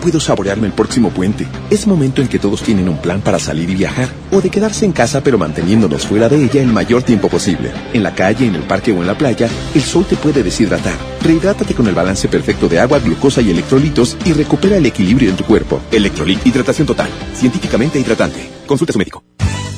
Puedo saborearme el próximo puente. Es momento en que todos tienen un plan para salir y viajar, o de quedarse en casa pero manteniéndonos fuera de ella el mayor tiempo posible. En la calle, en el parque o en la playa, el sol te puede deshidratar. Rehidrátate con el balance perfecto de agua, glucosa y electrolitos y recupera el equilibrio en tu cuerpo. Electrolit, hidratación total, científicamente hidratante. Consulta a su médico.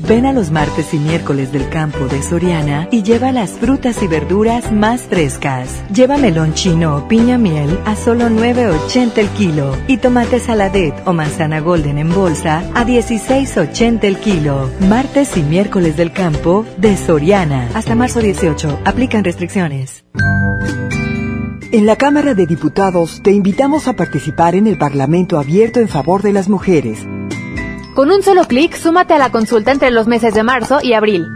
Ven a los martes y miércoles del campo de Soriana y lleva las frutas y verduras más frescas. Lleva melón chino o piña miel a solo 9.80 el kilo y tomate saladet o manzana golden en bolsa a 16.80 el kilo. Martes y miércoles del campo de Soriana. Hasta marzo 18. Aplican restricciones. En la Cámara de Diputados te invitamos a participar en el Parlamento Abierto en favor de las mujeres. Con un solo clic, súmate a la consulta entre los meses de marzo y abril.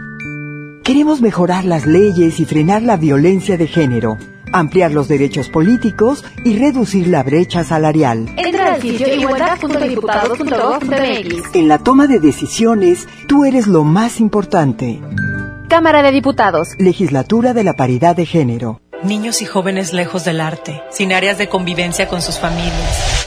Queremos mejorar las leyes y frenar la violencia de género, ampliar los derechos políticos y reducir la brecha salarial. Entra al sitio igualdad.diputados.gov.mx. En la toma de decisiones, tú eres lo más importante. Cámara de Diputados. Legislatura de la Paridad de Género. Niños y jóvenes lejos del arte, sin áreas de convivencia con sus familias.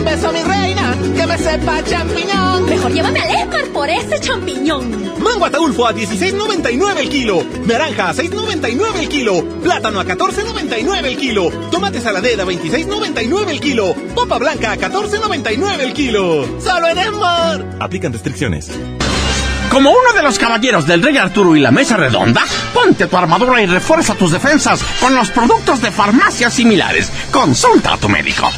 Un beso, mi reina, que me sepa champiñón. Mejor llévame al Esmar por ese champiñón. Mango ataulfo a 16.99 el kilo. Naranja a 6.99 el kilo. Plátano a 14.99 el kilo. Tomate saladera a 26.99 el kilo. Popa blanca a 14.99 el kilo. ¡Solo en Esmar! Aplican restricciones. Como uno de los caballeros del Rey Arturo y la Mesa Redonda, ponte tu armadura y refuerza tus defensas con los productos de farmacias similares. Consulta a tu médico.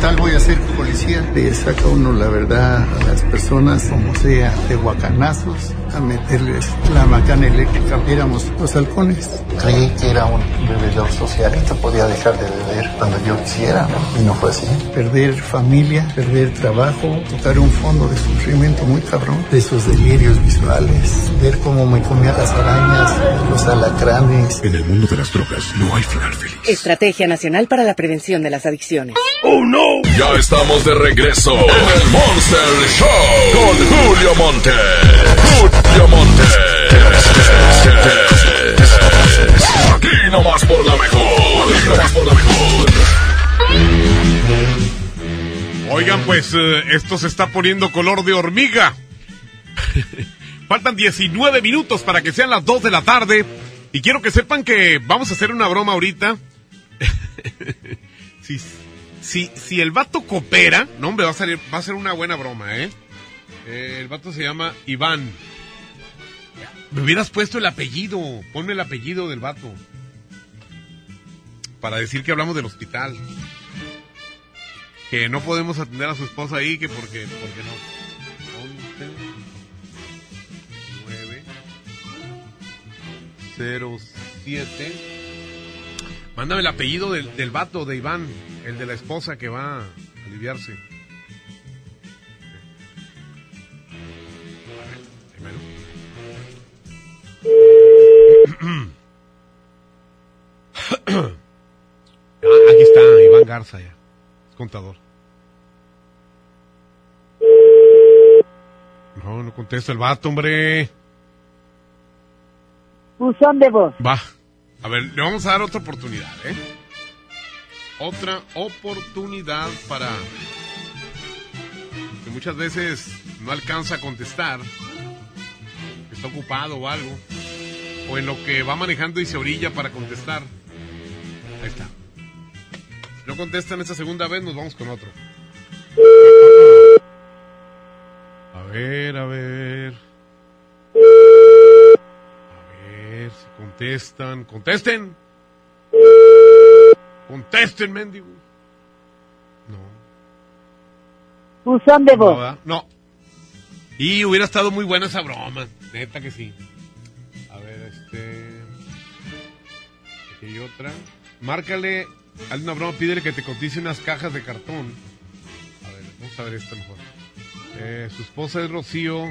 Total, voy a ser policía. Le saca uno la verdad a las personas, como sea, de guacanazos, a meterles la macana eléctrica. Éramos los halcones. Creí que era un bebedor socialista, podía dejar de beber cuando yo quisiera, ¿no? Y no fue así. Perder familia, perder trabajo, tocar un fondo de sufrimiento muy cabrón, de esos delirios visuales, ver cómo me comía las arañas, los alacranes. En el mundo de las drogas no hay final feliz. Estrategia Nacional para la Prevención de las Adicciones. ¡Oh, no! Ya estamos de regreso en el Monster Show con Julio Monte. Julio Monte. Aquí nomás por la mejor. Aquí nomás por la mejor. Oigan, pues eh, esto se está poniendo color de hormiga. Faltan 19 minutos para que sean las 2 de la tarde. Y quiero que sepan que vamos a hacer una broma ahorita. si, si, si el vato coopera, no hombre, va a, salir, va a ser una buena broma, ¿eh? Eh, El vato se llama Iván. Me hubieras puesto el apellido. Ponme el apellido del vato. Para decir que hablamos del hospital. Que no podemos atender a su esposa ahí, que porque, porque no. 11 9 07 Mándame el apellido del, del vato de Iván, el de la esposa que va a aliviarse. *clears throat* Ah, aquí está, Iván Garza ya. Es contador. No, no contesta el vato, hombre. Buzón de voz. Va. A ver, le vamos a dar otra oportunidad, ¿eh? Otra oportunidad para... Que muchas veces no alcanza a contestar. Está ocupado o algo. O en lo que va manejando y se orilla para contestar. Ahí está. Si no contestan esta segunda vez, nos vamos con otro. A ver, a ver. A ver si contestan. ¡Contesten! ¡Contesten, mendigo! Buzón de No, voz. No. Y hubiera estado muy buena esa broma. Neta que sí. A ver, este. Aquí hay otra. Márcale. Hazle una broma, pídele que te cotice unas cajas de cartón. A ver, vamos a ver esta mejor. Eh, su esposa es Rocío.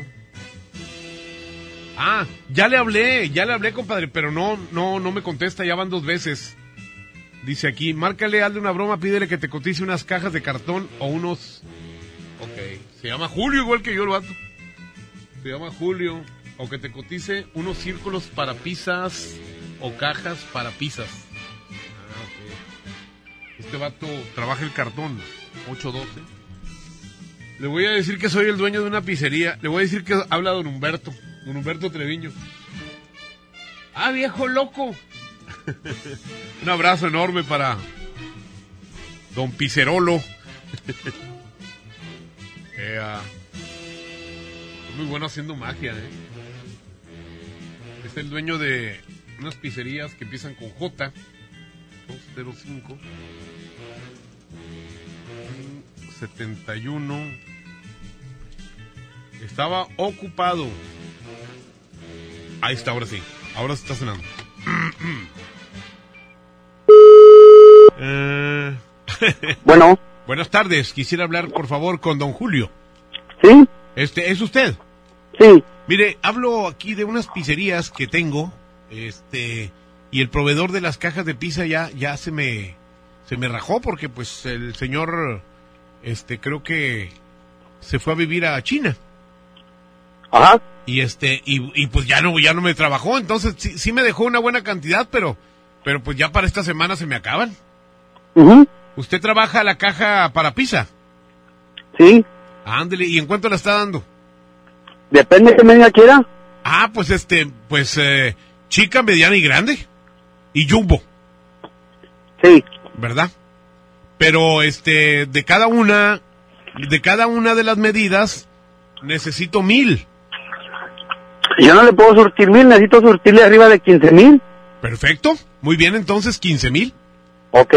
Ah, ya le hablé, ya le hablé, compadre, pero no, no, no me contesta, ya van dos veces. Dice aquí, márcale, hazle una broma, pídele que te cotice unas cajas de cartón o unos... Ok, se llama Julio igual que yo el vato. Se llama Julio. O que te cotice unos círculos para pizzas o cajas para pizzas. Ah. Este vato trabaja el cartón, 812. Le voy a decir que soy el dueño de una pizzería. Le voy a decir que habla don Humberto, don Humberto Treviño. Ah, viejo loco. Un abrazo enorme para don Picerolo. *laughs* Eh, ah, muy bueno haciendo magia, ¿eh? Es el dueño de unas pizzerías que empiezan con J. 205 71 Estaba ocupado. Ahí está, ahora sí. Ahora se está cenando. *clears throat* Eh, *laughs* Bueno, Buenas tardes. Quisiera hablar, por favor, con don Julio. ¿sí? Este, ¿es usted? Sí. Mire, hablo aquí de unas pizzerías que tengo, este, y el proveedor de las cajas de pizza ya, ya se me, se me rajó porque, pues, el señor, este, creo que se fue a vivir a China. Ajá. Y este, y, y pues ya no, ya no me trabajó, entonces sí, sí me dejó una buena cantidad, pero, pero pues ya para esta semana se me acaban. Ujú. ¿Usted trabaja la caja para pizza? Sí. Ándele, ¿y en cuánto la está dando? Depende que medida quiera. Ah, pues este, pues eh, chica, mediana y grande. Y jumbo. Sí. ¿Verdad? Pero este, de cada una, de cada una de las medidas, necesito mil. Yo no le puedo surtir mil, necesito surtirle arriba de 15 mil. Perfecto. Muy bien, entonces, quince mil. Ok.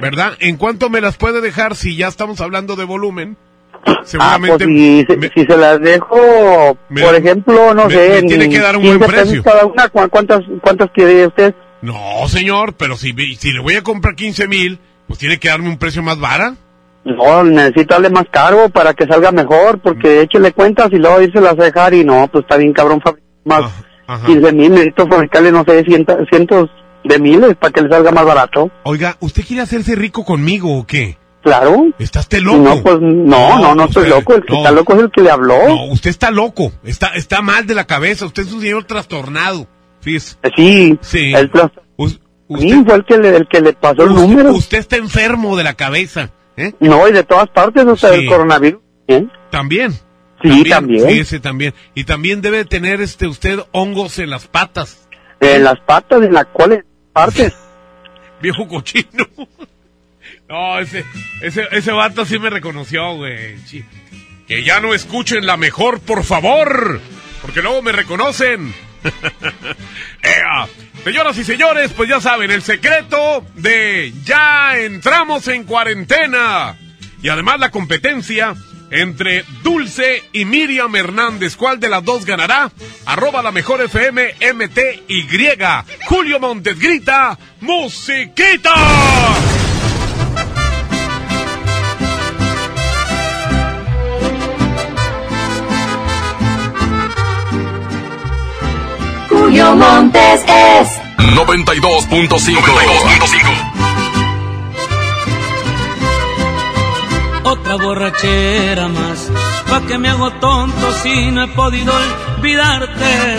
¿Verdad? ¿En cuánto me las puede dejar si ya estamos hablando de volumen? Ah, pues Seguramente. si, se- si se las dejo, Me- por ejemplo, no me- sé, me tiene en que dar un 15 buen precio. Cada una, ¿cu- ¿cuántas, cuántas quiere usted? No, señor, pero si, si le voy a comprar quince mil, pues tiene que darme un precio más barato. No, necesito darle más cargo para que salga mejor, porque échele cuentas y luego irse las a dejar y no, pues está bien cabrón fabricar más Ajá. 15 mil, necesito fabricarle, no sé, cientos, cientos de miles para que le salga más barato. Oiga, ¿usted quiere hacerse rico conmigo o qué? Claro. ¿Está usted loco? No, pues no, no, no, estoy usted- loco, el que no. está loco es el que le habló. No, usted está loco, está, está mal de la cabeza, usted es un señor trastornado. Fíjese. Sí, Sí. el tras- Us- Sí, fue el que le, el que le pasó el Usted- número. Usted está enfermo de la cabeza, ¿eh? No, y de todas partes, o sea, Sí. el coronavirus. ¿eh? También. Sí, también. Sí, ese también. Y también debe tener este usted hongos en las patas. En las patas, en las cuales partes. Viejo cochino. *laughs* No, ese, ese, ese vato sí me reconoció, güey. Que ya no escuchen la mejor, por favor. Porque luego me reconocen. *laughs* Ea. Señoras y señores, pues ya saben, el secreto de ya entramos en cuarentena. Y además la competencia entre Dulce y Miriam Hernández. ¿Cuál de las dos ganará? Arroba la mejor FM MTY. Julio Montes grita, ¡Musiquita! Julio Montes es 92.5. Otra borrachera más, pa' que me hago tonto si no he podido olvidarte.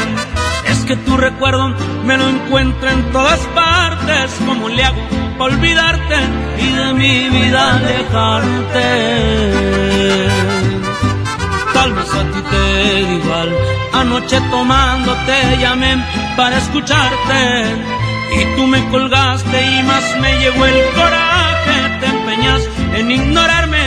Es que tu recuerdo me lo encuentro en todas partes, como le hago pa' olvidarte y de mi vida alejarte. Tal vez a ti te igual, anoche tomando te llamé para escucharte. Y tú me colgaste y más me llegó el coraje, te empeñas en ignorarme,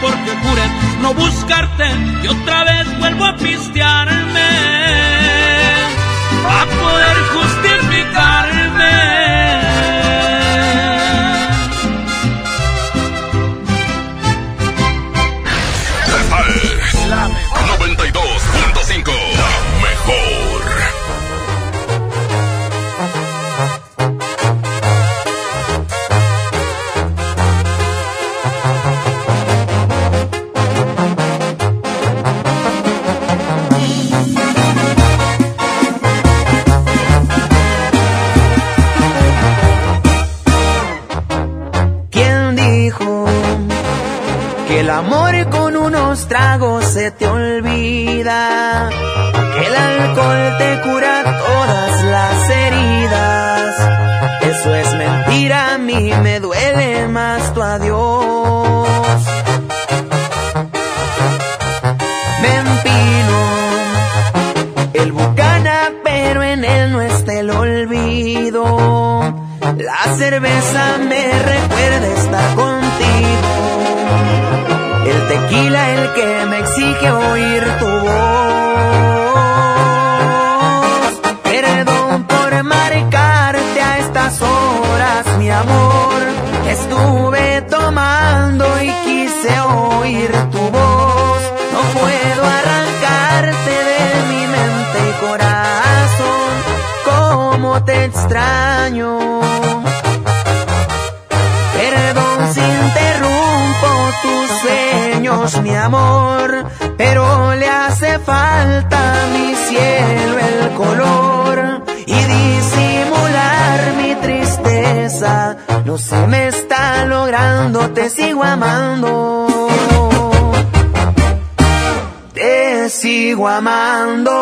porque juré no buscarte y otra vez vuelvo a pistearme a poder justificarme. La 92.5. La mejor. Cerveza me recuerda estar contigo. El tequila el que me exige oír tu voz. Perdón por marcarte a estas horas, mi amor. Estuve tomando y quise oír tu voz. No puedo arrancarte de mi mente y corazón. Cómo te extraño. Falta mi cielo el color y disimular mi tristeza. No se me está logrando, te sigo amando. Te sigo amando.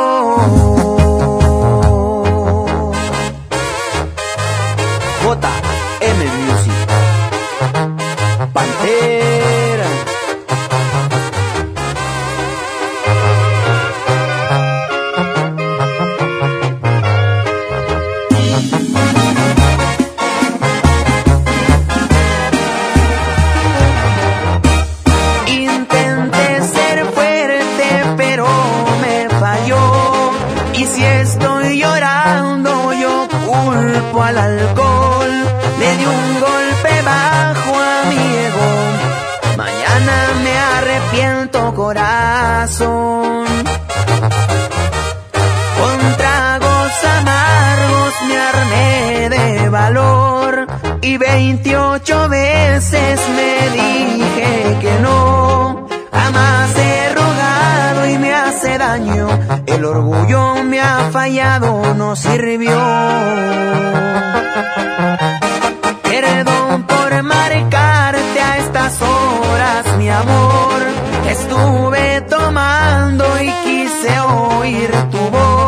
Veces me dije que no. Jamás he rogado y me hace daño. El orgullo me ha fallado, no sirvió. Perdón por marcarte a estas horas, mi amor. Estuve tomando y quise oír tu voz.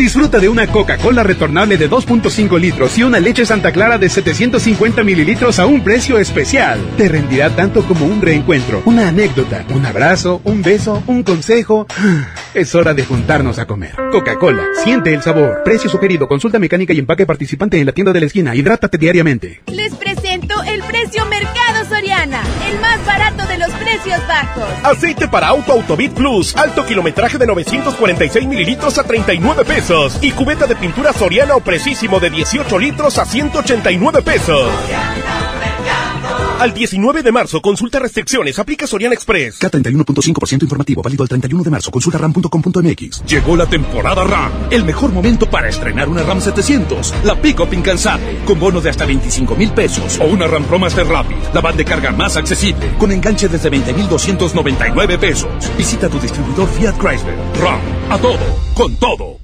Disfruta de una Coca-Cola retornable de 2.5 litros y una leche Santa Clara de 750 mililitros a un precio especial. Te rendirá tanto como un reencuentro, una anécdota, un abrazo, un beso, un consejo. *sighs* Es hora de juntarnos a comer. Coca-Cola, siente el sabor. Precio sugerido, consulta mecánica y empaque participante en la tienda de la esquina. Hidrátate diariamente. Les presento el precio Mercado Soriana, el más barato de los precios bajos. Aceite para auto Autobit Plus, alto kilometraje de 946 mililitros a 39 pesos. Y cubeta de pintura Soriana o Precisimo de 18 litros a 189 pesos. Al 19 de marzo, consulta restricciones, aplica Soriana Express. K31.5% informativo, válido al 31 de marzo. Consulta ram.com.mx. Llegó la temporada RAM, el mejor momento para estrenar una RAM 700, la pick-up incansable, con bono de hasta 25 mil pesos, o una RAM Pro Master Rapid, la van de carga más accesible, con enganche desde 20,299 pesos. Visita tu distribuidor Fiat Chrysler. RAM, a todo, con todo.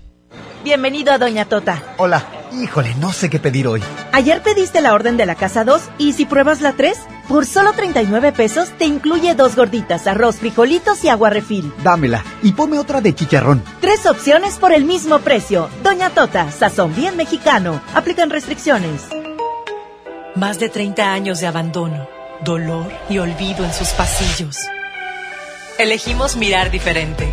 Bienvenido a Doña Tota. Hola. Híjole, no sé qué pedir hoy. Ayer pediste la orden de la casa 2 y si pruebas la 3, por solo 39 pesos te incluye dos gorditas, arroz, frijolitos y agua refil. Dámela y ponme otra de chicharrón. Tres opciones por el mismo precio. Doña Tota, sazón bien mexicano. Aplican restricciones. Más de 30 años de abandono, dolor y olvido en sus pasillos. Elegimos mirar diferente.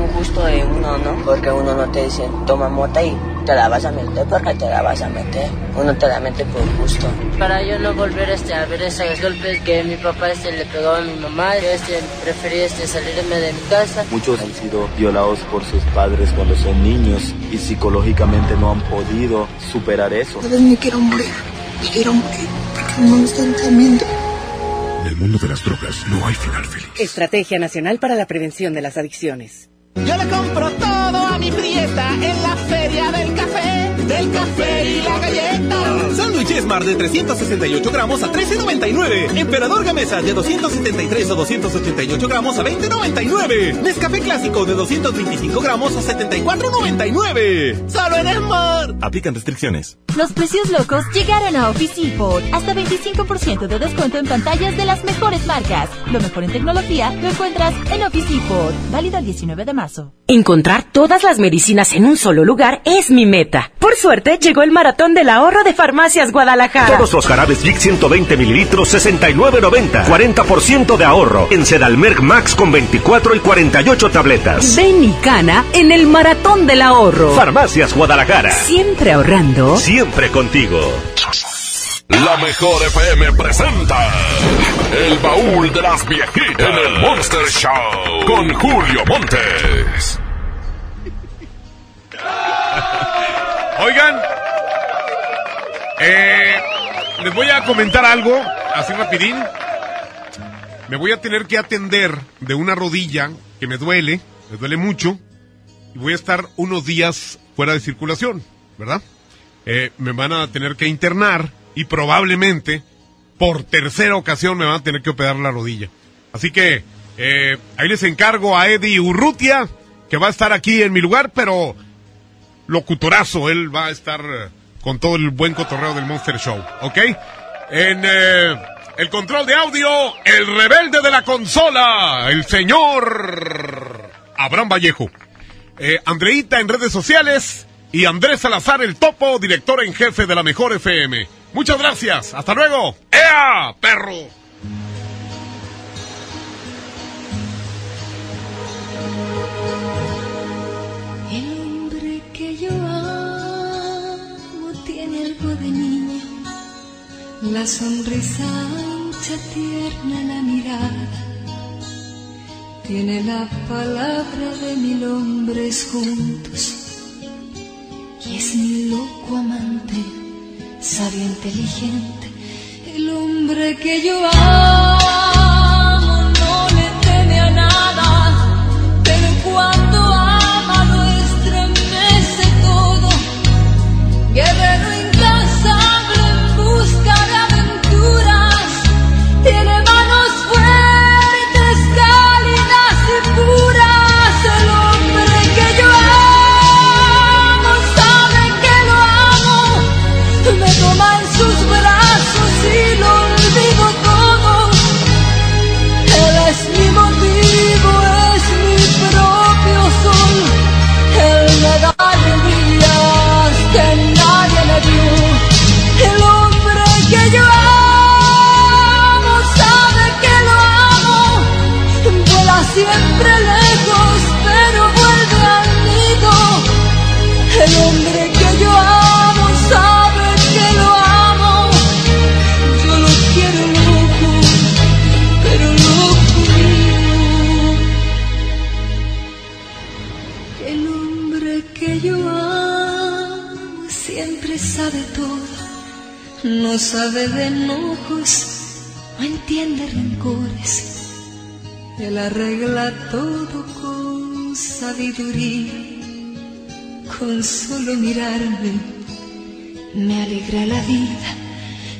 gusto de uno, ¿no? Porque uno no te dice, toma mota y te la vas a meter porque te la vas a meter. Uno te la mete por gusto. Para yo no volver este, a ver esos golpes que mi papá este, le pegaba a mi mamá, yo este, preferí este, salirme de mi casa. Muchos han sido violados por sus padres cuando son niños y psicológicamente no han podido superar eso. A veces me quiero morir, me quiero morir porque no me están temiendo. En el mundo de las drogas no hay final feliz. Estrategia Nacional para la Prevención de las Adicciones. Yo le compro todo a mi prieta en la feria del café, del café y la galleta. Smart de 368 gramos a 13.99. Emperador Gamesa de 273 o 288 gramos a 20.99. Nescafé Clásico de 225 gramos a 74.99. Solo en Smart. Aplican restricciones. Los precios locos llegaron a Office Depot. Hasta 25% de descuento en pantallas de las mejores marcas. Lo mejor en tecnología lo encuentras en Office Depot. Válido el 19 de marzo. Encontrar todas las medicinas en un solo lugar es mi meta. Por suerte, llegó el maratón del ahorro de Farmacias Guadalajara. Todos los jarabes Vic 120 mililitros, 69.90. 40% de ahorro. En Sedalmerc Max con 24 y 48 tabletas. Ven y cana en el maratón del ahorro. Farmacias Guadalajara. Siempre ahorrando. Siempre contigo. La mejor FM presenta El baúl de las viejitas en el Monster Show con Julio Montes. Oigan, eh, les voy a comentar algo, así rapidín. Me voy a tener que atender de una rodilla que me duele, me duele mucho, y voy a estar unos días fuera de circulación, ¿verdad? Eh, me van a tener que internar y probablemente por tercera ocasión me van a tener que operar la rodilla. Así que eh, ahí les encargo a Eddie Urrutia, que va a estar aquí en mi lugar, pero locutorazo, él va a estar con todo el buen cotorreo del Monster Show, ¿ok? En eh, el control de audio, el rebelde de la consola, el señor Abraham Vallejo. Eh, Andreita en redes sociales y Andrés Salazar, el topo, director en jefe de la Mejor FM. Muchas gracias, hasta luego. ¡Ea, perro! La sonrisa ancha, tierna, la mirada tiene la palabra de mil hombres juntos. Y es mi loco amante, sabio inteligente, el hombre que yo amo. con solo mirarme me alegra la vida,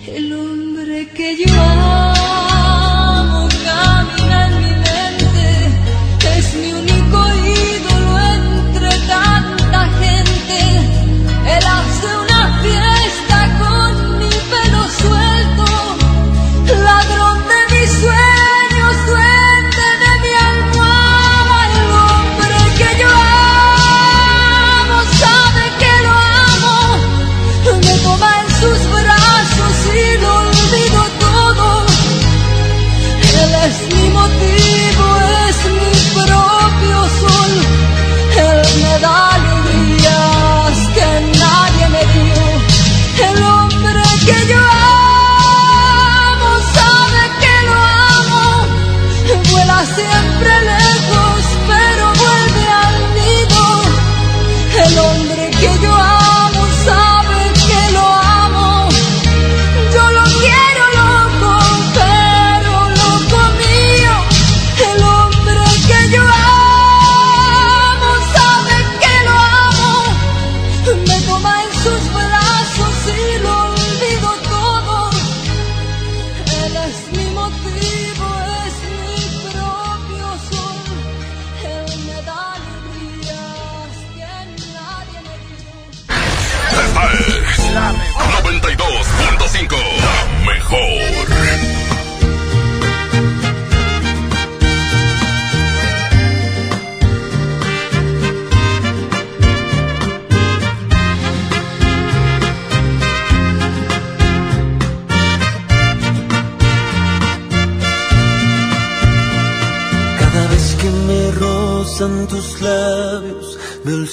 el hombre que yo amo.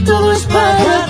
feitos para